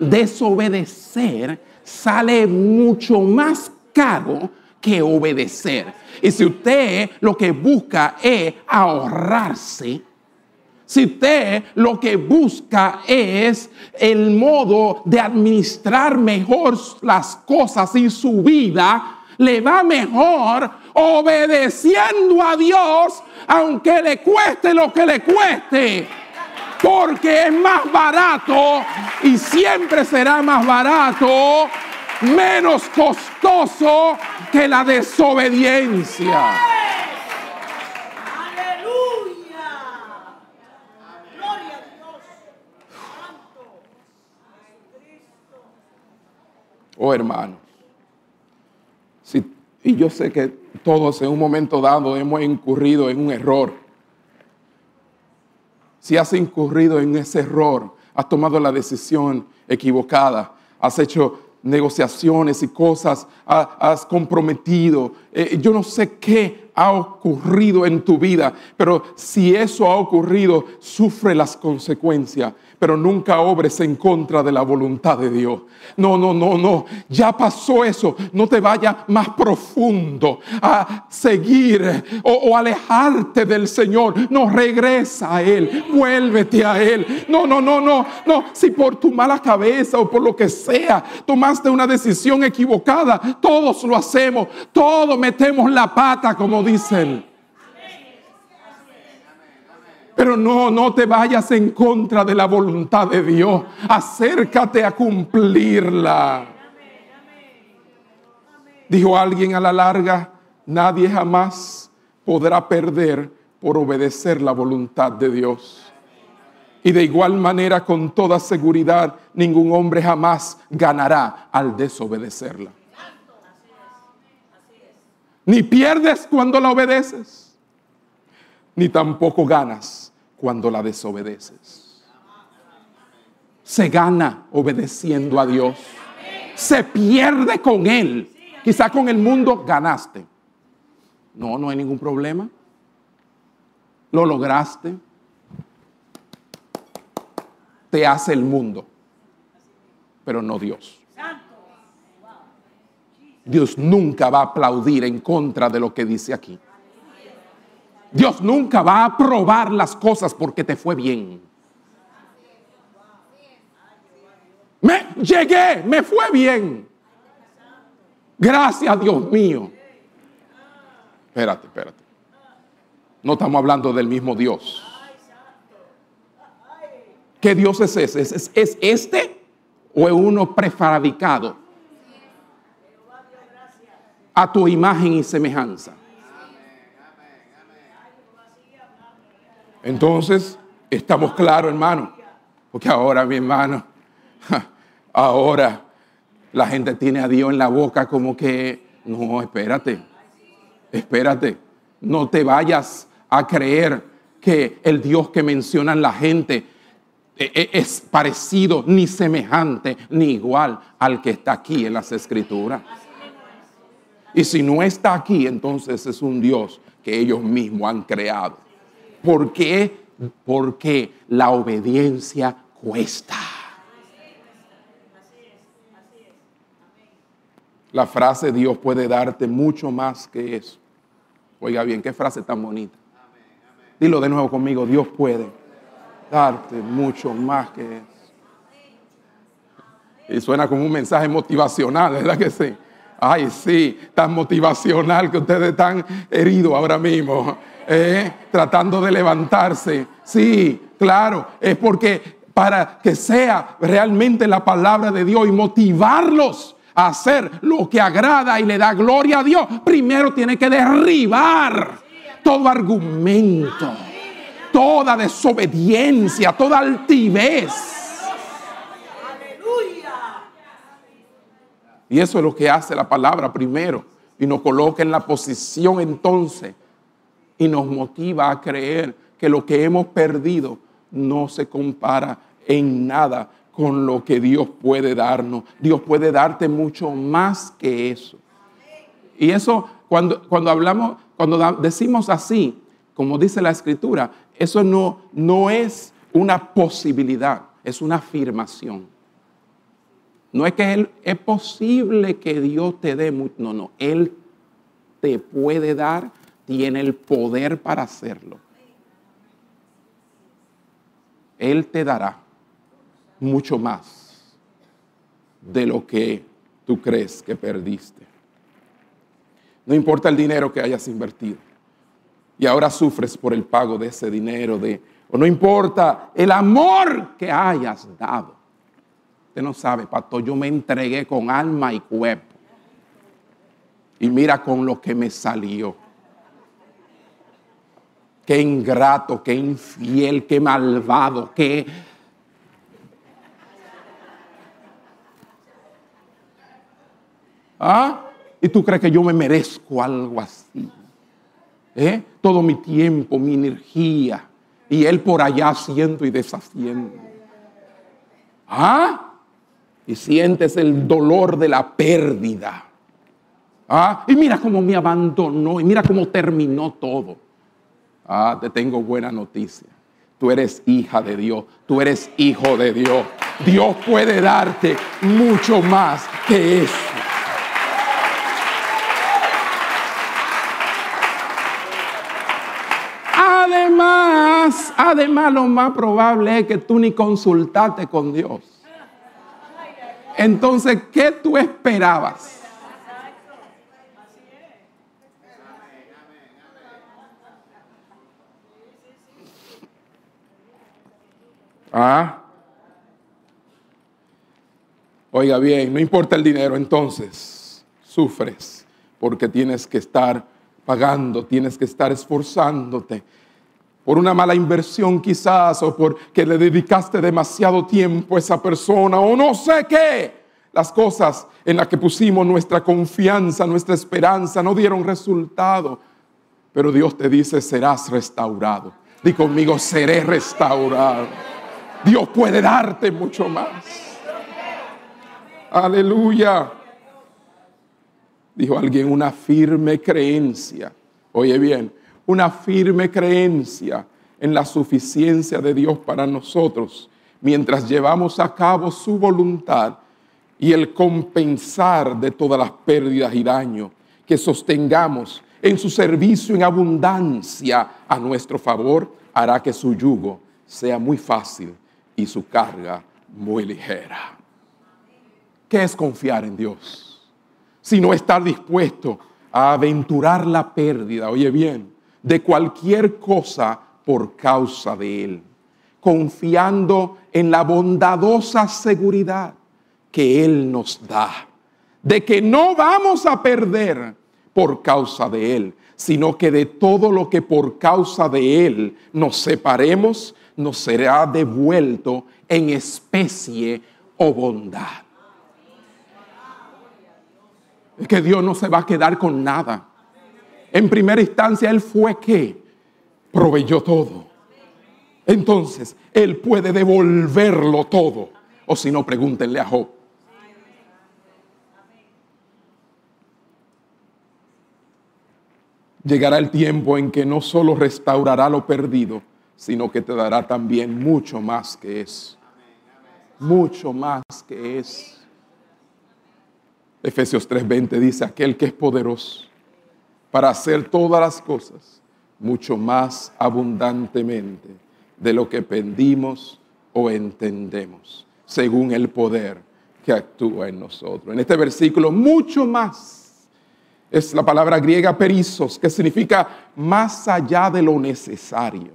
Desobedecer sale mucho más caro que obedecer. Y si usted lo que busca es ahorrarse, si usted lo que busca es el modo de administrar mejor las cosas en su vida, le va mejor obedeciendo a Dios, aunque le cueste lo que le cueste. Porque es más barato y siempre será más barato, menos costoso que la desobediencia. Oh hermanos, y yo sé que todos en un momento dado hemos incurrido en un error. Si has incurrido en ese error, has tomado la decisión equivocada, has hecho negociaciones y cosas, has comprometido, eh, yo no sé qué ha ocurrido en tu vida, pero si eso ha ocurrido, sufre las consecuencias pero nunca obres en contra de la voluntad de Dios. No, no, no, no. Ya pasó eso. No te vayas más profundo a seguir o, alejarte del Señor. No regresa a Él. Vuélvete a Él. No, no, no, no. No. Si por tu mala cabeza o por lo que sea tomaste una decisión equivocada, todos lo hacemos. Todos metemos la pata, como dicen. Pero no, no te vayas en contra de la voluntad de Dios. Acércate a cumplirla. Dijo alguien a la larga, nadie jamás podrá perder por obedecer la voluntad de Dios. Y de igual manera, con toda seguridad, ningún hombre jamás ganará al desobedecerla. Ni pierdes cuando la obedeces, ni tampoco ganas cuando la desobedeces. Se gana obedeciendo a Dios. Se pierde con Él. Quizá con el mundo ganaste. No, no hay ningún problema. Lo lograste. Te hace el mundo, pero no Dios. Dios nunca va a aplaudir en contra de lo que dice aquí. Dios nunca va a aprobar las cosas porque te fue bien. Me llegué, me fue bien. Gracias, Dios mío. Espérate, espérate. No estamos hablando del mismo Dios. ¿Qué Dios es ese? ¿Es, es este o es uno prefabricado a tu imagen y semejanza? Entonces, estamos claros, hermano. Porque ahora, mi hermano, ahora la gente tiene a Dios en la boca como que, no, espérate, espérate, no te vayas a creer que el Dios que mencionan la gente e, e, es parecido, ni semejante, ni igual al que está aquí en las escrituras. Y si no está aquí, entonces es un Dios que ellos mismos han creado. ¿Por qué? Porque la obediencia cuesta. La frase Dios puede darte mucho más que eso. Oiga bien, qué frase tan bonita. Dilo de nuevo conmigo, Dios puede darte mucho más que eso. Y suena como un mensaje motivacional, ¿verdad que sí? Ay, sí, tan motivacional que ustedes están heridos ahora mismo. Eh, tratando de levantarse. Sí, claro, es porque para que sea realmente la palabra de Dios y motivarlos a hacer lo que agrada y le da gloria a Dios, primero tiene que derribar todo argumento, toda desobediencia, toda altivez. Y eso es lo que hace la palabra primero. Y nos coloca en la posición entonces. Y nos motiva a creer que lo que hemos perdido no se compara en nada con lo que Dios puede darnos. Dios puede darte mucho más que eso. Y eso, cuando, cuando hablamos, cuando decimos así, como dice la escritura, eso no, no es una posibilidad, es una afirmación. No es que él, es posible que Dios te dé mucho, no, no, Él te puede dar, tiene el poder para hacerlo. Él te dará mucho más de lo que tú crees que perdiste. No importa el dinero que hayas invertido y ahora sufres por el pago de ese dinero, de, o no importa el amor que hayas dado. Usted no sabe, pastor, yo me entregué con alma y cuerpo. Y mira con lo que me salió. Qué ingrato, qué infiel, qué malvado, qué ¿Ah? ¿Y tú crees que yo me merezco algo así? ¿Eh? Todo mi tiempo, mi energía. Y él por allá haciendo y deshaciendo. ¿Ah? Y sientes el dolor de la pérdida. ¿Ah? Y mira cómo me abandonó. Y mira cómo terminó todo. Ah, te tengo buena noticia. Tú eres hija de Dios. Tú eres hijo de Dios. Dios puede darte mucho más que eso. Además, además lo más probable es que tú ni consultaste con Dios. Entonces, ¿qué tú esperabas? Ah. Oiga bien, no importa el dinero, entonces sufres porque tienes que estar pagando, tienes que estar esforzándote por una mala inversión quizás, o porque le dedicaste demasiado tiempo a esa persona, o no sé qué. Las cosas en las que pusimos nuestra confianza, nuestra esperanza, no dieron resultado. Pero Dios te dice, serás restaurado. Di conmigo, seré restaurado. Dios puede darte mucho más. Aleluya. Dijo alguien, una firme creencia. Oye bien, una firme creencia en la suficiencia de Dios para nosotros mientras llevamos a cabo su voluntad y el compensar de todas las pérdidas y daños que sostengamos en su servicio en abundancia a nuestro favor, hará que su yugo sea muy fácil y su carga muy ligera. ¿Qué es confiar en Dios? Si no estar dispuesto a aventurar la pérdida, oye bien, de cualquier cosa por causa de Él, confiando en la bondadosa seguridad que Él nos da, de que no vamos a perder por causa de Él, sino que de todo lo que por causa de Él nos separemos, nos será devuelto en especie o bondad. Es que Dios no se va a quedar con nada. En primera instancia, Él fue que proveyó todo. Entonces, Él puede devolverlo todo. O si no, pregúntenle a Job. Llegará el tiempo en que no solo restaurará lo perdido, sino que te dará también mucho más que es. Mucho más que es. Efesios 3:20 dice, aquel que es poderoso para hacer todas las cosas mucho más abundantemente de lo que pedimos o entendemos, según el poder que actúa en nosotros. En este versículo, mucho más es la palabra griega perisos, que significa más allá de lo necesario.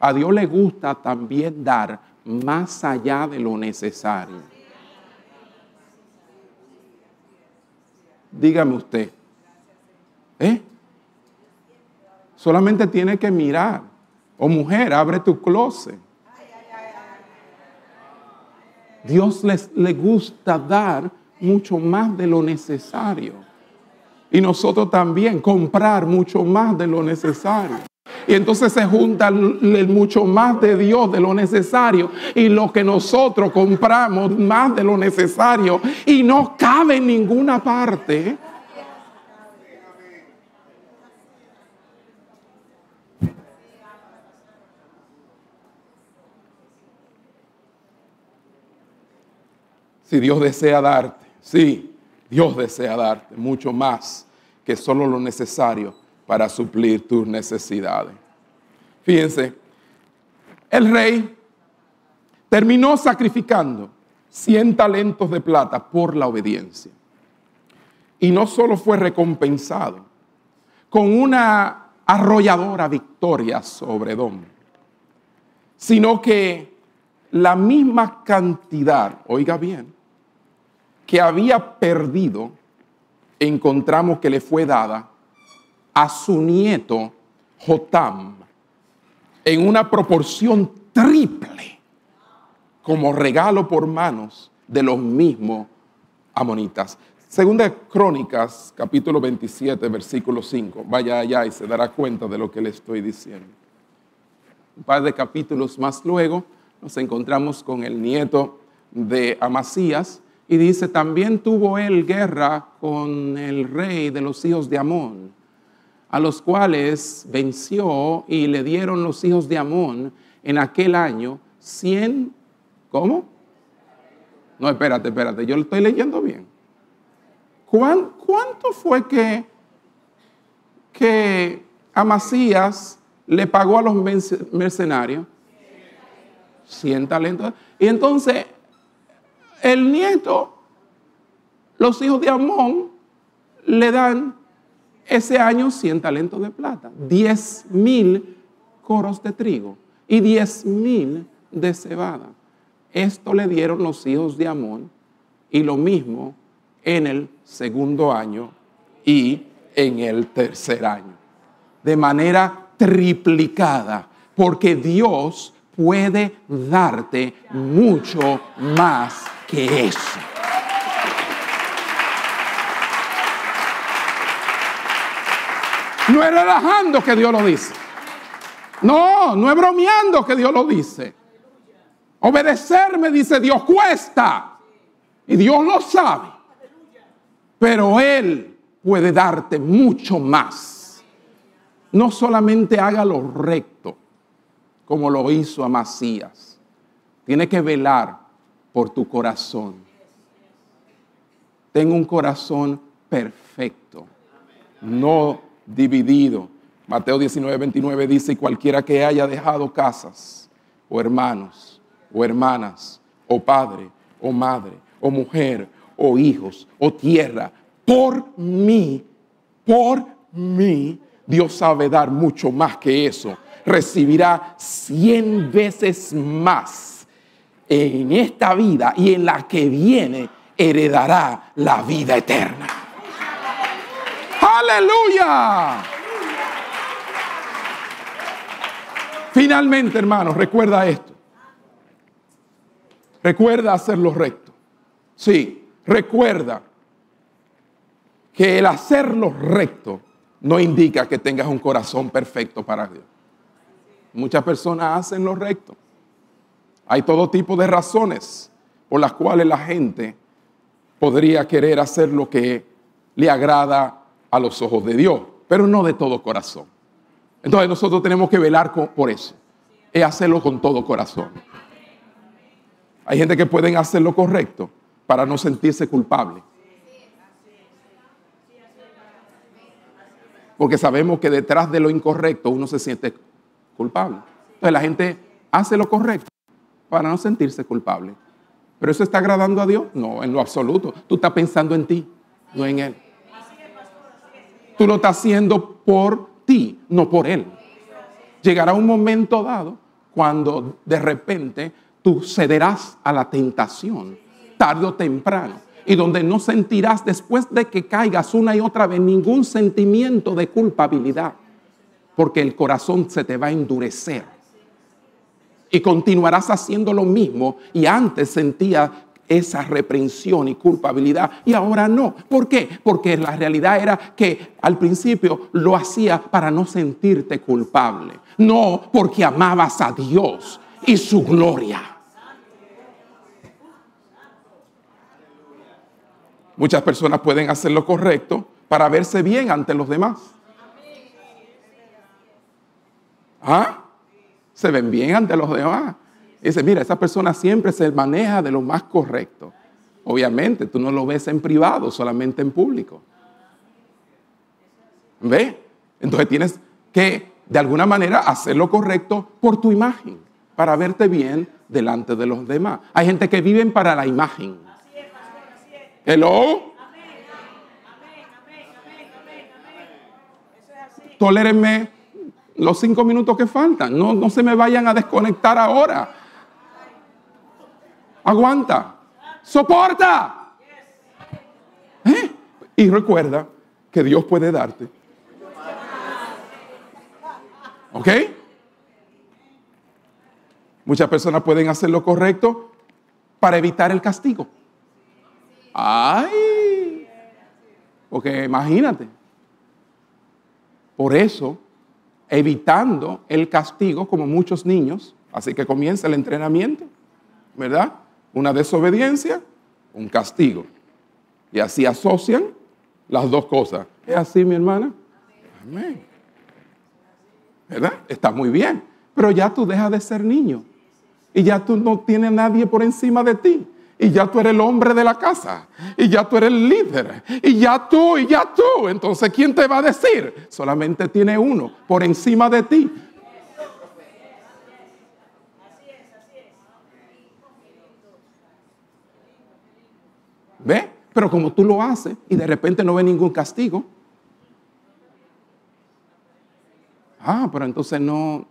A Dios le gusta también dar más allá de lo necesario. Dígame usted, ¿Eh? Solamente tiene que mirar. O mujer, abre tu closet. Dios les, le gusta dar mucho más de lo necesario. Y nosotros también comprar mucho más de lo necesario. Y entonces se junta mucho más de Dios de lo necesario y lo que nosotros compramos más de lo necesario y no cabe en ninguna parte. Si Dios desea darte, sí, Dios desea darte mucho más que solo lo necesario para suplir tus necesidades. Fíjense, el rey terminó sacrificando 100 talentos de plata por la obediencia. Y no solo fue recompensado con una arrolladora victoria sobre Edom, sino que la misma cantidad, oiga bien, que había perdido, encontramos que le fue dada a su nieto Jotam en una proporción triple como regalo por manos de los mismos amonitas. Segunda Crónicas, capítulo 27, versículo 5. Vaya allá y se dará cuenta de lo que le estoy diciendo. Un par de capítulos más luego nos encontramos con el nieto de Amasías, y dice, también tuvo él guerra con el rey de los hijos de Amón, a los cuales venció y le dieron los hijos de Amón en aquel año cien, ¿cómo? No, espérate, espérate, yo lo estoy leyendo bien. ¿Cuánto fue que, que Amasías le pagó a los mercenarios? Cien talentos. Y entonces el nieto, los hijos de Amón, le dan ese año 100 talentos de plata, 10 mil coros de trigo y 10 mil de cebada. Esto le dieron los hijos de Amón y lo mismo en el segundo año y en el tercer año. De manera triplicada, porque Dios puede darte mucho más eso. No es relajando que Dios lo dice. No, no es bromeando que Dios lo dice. Obedecerme, dice Dios, cuesta. Y Dios lo sabe. Pero Él puede darte mucho más. No solamente haga lo recto, como lo hizo Amasías. Tiene que velar por tu corazón. Tengo un corazón perfecto, no dividido. Mateo 19, 29 dice, cualquiera que haya dejado casas, o hermanos, o hermanas, o padre, o madre, o mujer, o hijos, o tierra, por mí, por mí, Dios sabe dar mucho más que eso. Recibirá cien veces más en esta vida y en la que viene heredará la vida eterna. Aleluya. Finalmente, hermanos, recuerda esto. Recuerda hacer lo recto. Sí, recuerda que el hacer lo recto no indica que tengas un corazón perfecto para Dios. Muchas personas hacen lo recto hay todo tipo de razones por las cuales la gente podría querer hacer lo que le agrada a los ojos de Dios, pero no de todo corazón. Entonces nosotros tenemos que velar por eso, es hacerlo con todo corazón. Hay gente que pueden hacer lo correcto para no sentirse culpable. Porque sabemos que detrás de lo incorrecto uno se siente culpable. Entonces la gente hace lo correcto para no sentirse culpable. ¿Pero eso está agradando a Dios? No, en lo absoluto. Tú estás pensando en ti, no en Él. Tú lo estás haciendo por ti, no por Él. Llegará un momento dado cuando de repente tú cederás a la tentación, tarde o temprano, y donde no sentirás después de que caigas una y otra vez ningún sentimiento de culpabilidad. porque el corazón se te va a endurecer. Y continuarás haciendo lo mismo y antes sentía esa reprensión y culpabilidad y ahora no. ¿Por qué? Porque la realidad era que al principio lo hacía para no sentirte culpable, no porque amabas a Dios y su gloria. Muchas personas pueden hacer lo correcto para verse bien ante los demás. ¿Ah? Se ven bien ante los demás. Y dice, mira, esa persona siempre se maneja de lo más correcto. Obviamente, tú no lo ves en privado, solamente en público. ¿Ve? Entonces tienes que, de alguna manera, hacer lo correcto por tu imagen, para verte bien delante de los demás. Hay gente que vive para la imagen. Hello. Tolérenme los cinco minutos que faltan. No, no se me vayan a desconectar ahora. Aguanta. Soporta. ¿Eh? Y recuerda que Dios puede darte. ¿Ok? Muchas personas pueden hacer lo correcto para evitar el castigo. Ay. Porque imagínate. Por eso evitando el castigo como muchos niños. Así que comienza el entrenamiento, ¿verdad? Una desobediencia, un castigo. Y así asocian las dos cosas. ¿Es así, mi hermana? Amén. ¿Verdad? Está muy bien. Pero ya tú dejas de ser niño. Y ya tú no tienes nadie por encima de ti y ya tú eres el hombre de la casa, y ya tú eres el líder, y ya tú, y ya tú. Entonces, ¿quién te va a decir? Solamente tiene uno por encima de ti. ¿Ve? Pero como tú lo haces y de repente no ve ningún castigo. Ah, pero entonces no,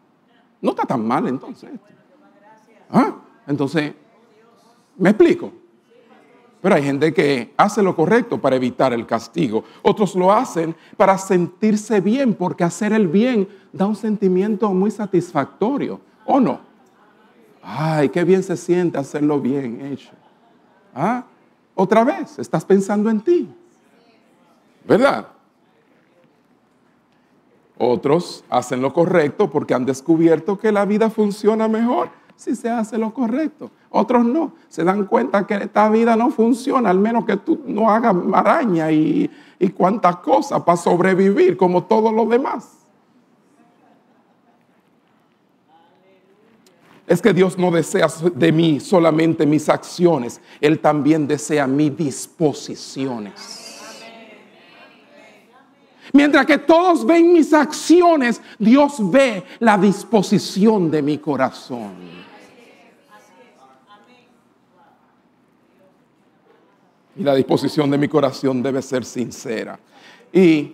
no está tan mal entonces. Ah, entonces ¿Me explico? Pero hay gente que hace lo correcto para evitar el castigo. Otros lo hacen para sentirse bien, porque hacer el bien da un sentimiento muy satisfactorio, ¿o no? Ay, qué bien se siente hacerlo bien hecho. ¿Ah? Otra vez, estás pensando en ti. ¿Verdad? Otros hacen lo correcto porque han descubierto que la vida funciona mejor si se hace lo correcto. Otros no. Se dan cuenta que esta vida no funciona, al menos que tú no hagas maraña y, y cuantas cosas para sobrevivir como todos los demás. Es que Dios no desea de mí solamente mis acciones, Él también desea mis disposiciones. Mientras que todos ven mis acciones, Dios ve la disposición de mi corazón. Y la disposición de mi corazón debe ser sincera. Y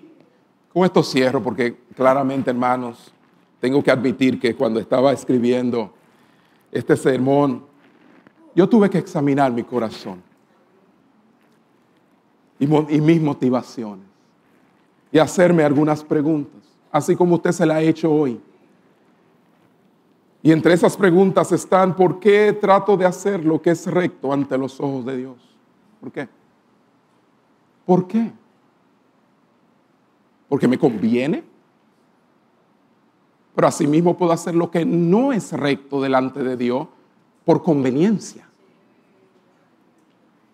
con esto cierro porque claramente, hermanos, tengo que admitir que cuando estaba escribiendo este sermón, yo tuve que examinar mi corazón y, mis motivaciones y hacerme algunas preguntas, así como usted se la ha hecho hoy. Y entre esas preguntas están, ¿por qué trato de hacer lo que es recto ante los ojos de Dios? ¿Por qué? ¿Por qué? Porque me conviene. Pero asimismo puedo hacer lo que no es recto delante de Dios por conveniencia.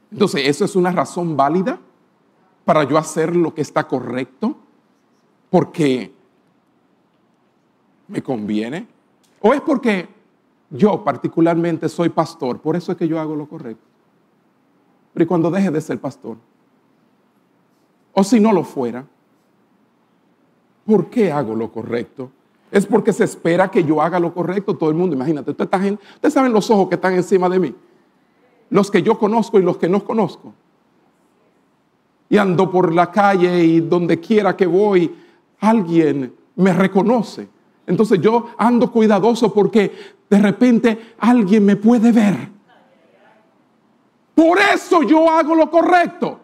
Entonces, ¿eso es una razón válida para yo hacer lo que está correcto? Porque me conviene. ¿O es porque yo particularmente soy pastor? Por eso es que yo hago lo correcto. Pero ¿y cuando deje de ser pastor? O si no lo fuera, ¿por qué hago lo correcto? Es porque se espera que yo haga lo correcto. Todo el mundo, imagínate, ustedes saben los ojos que están encima de mí. Los que yo conozco y los que no conozco. Y ando por la calle y donde quiera que voy, alguien me reconoce. Entonces yo ando cuidadoso porque de repente alguien me puede ver. Por eso yo hago lo correcto.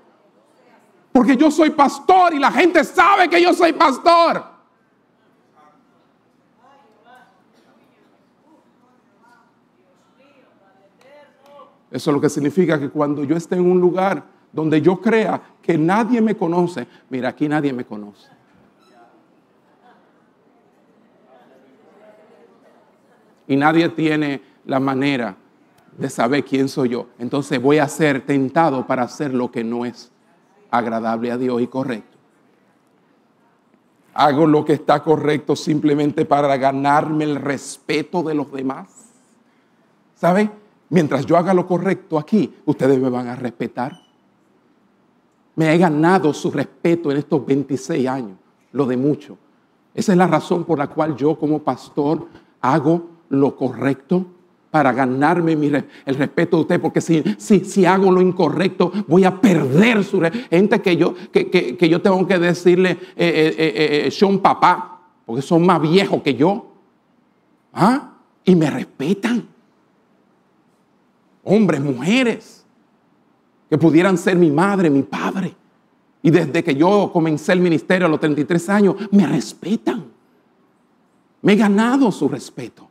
Porque yo soy pastor y la gente sabe que yo soy pastor. Eso es lo que significa que cuando yo esté en un lugar donde yo crea que nadie me conoce, mira, aquí nadie me conoce. Y nadie tiene la manera de saber quién soy yo. Entonces voy a ser tentado para hacer lo que no es agradable a Dios y correcto. Hago lo que está correcto simplemente para ganarme el respeto de los demás. ¿Sabe? Mientras yo haga lo correcto aquí, ustedes me van a respetar. Me he ganado su respeto en estos 26 años, lo de mucho. Esa es la razón por la cual yo como pastor hago lo correcto para ganarme el respeto de usted, porque si, si, si, hago lo incorrecto, voy a perder su gente que yo, que, yo tengo que decirle, eh, eh, eh, son papá, porque son más viejos que yo. ¿Ah? Y me respetan. Hombres, mujeres, que pudieran ser mi madre, mi padre. Y desde que yo comencé el ministerio a los 33 años, me respetan. Me he ganado su respeto.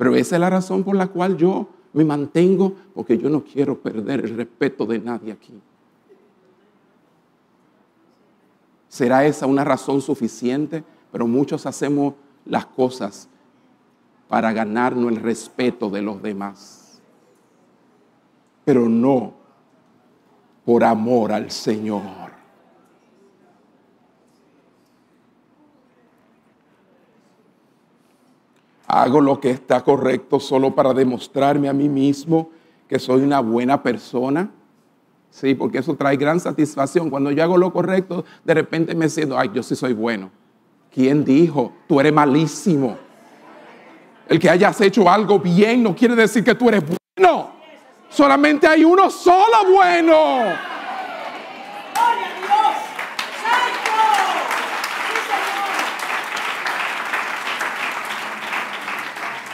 Pero esa es la razón por la cual yo me mantengo, porque yo no quiero perder el respeto de nadie aquí. ¿Será esa una razón suficiente? Pero muchos hacemos las cosas para ganarnos el respeto de los demás. Pero no por amor al Señor. Hago lo que está correcto solo para demostrarme a mí mismo que soy una buena persona. Sí, porque eso trae gran satisfacción. Cuando yo hago lo correcto, de repente me siento, ay, yo sí soy bueno. ¿Quién dijo? Tú eres malísimo. El que hayas hecho algo bien no quiere decir que tú eres bueno. Solamente hay uno solo bueno.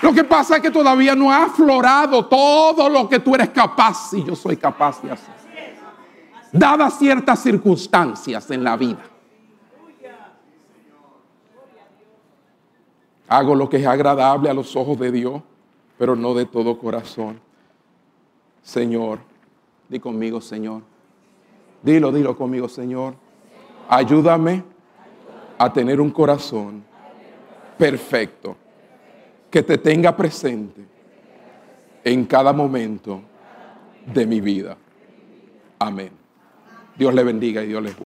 Lo que pasa es que todavía no ha aflorado todo lo que tú eres capaz y yo soy capaz de hacer. Dadas ciertas circunstancias en la vida. Hago lo que es agradable a los ojos de Dios, pero no de todo corazón. Señor, di conmigo, Señor. Dilo, dilo conmigo, Señor. Ayúdame a tener un corazón perfecto que te tenga presente en cada momento de mi vida. Amén. Dios le bendiga y Dios le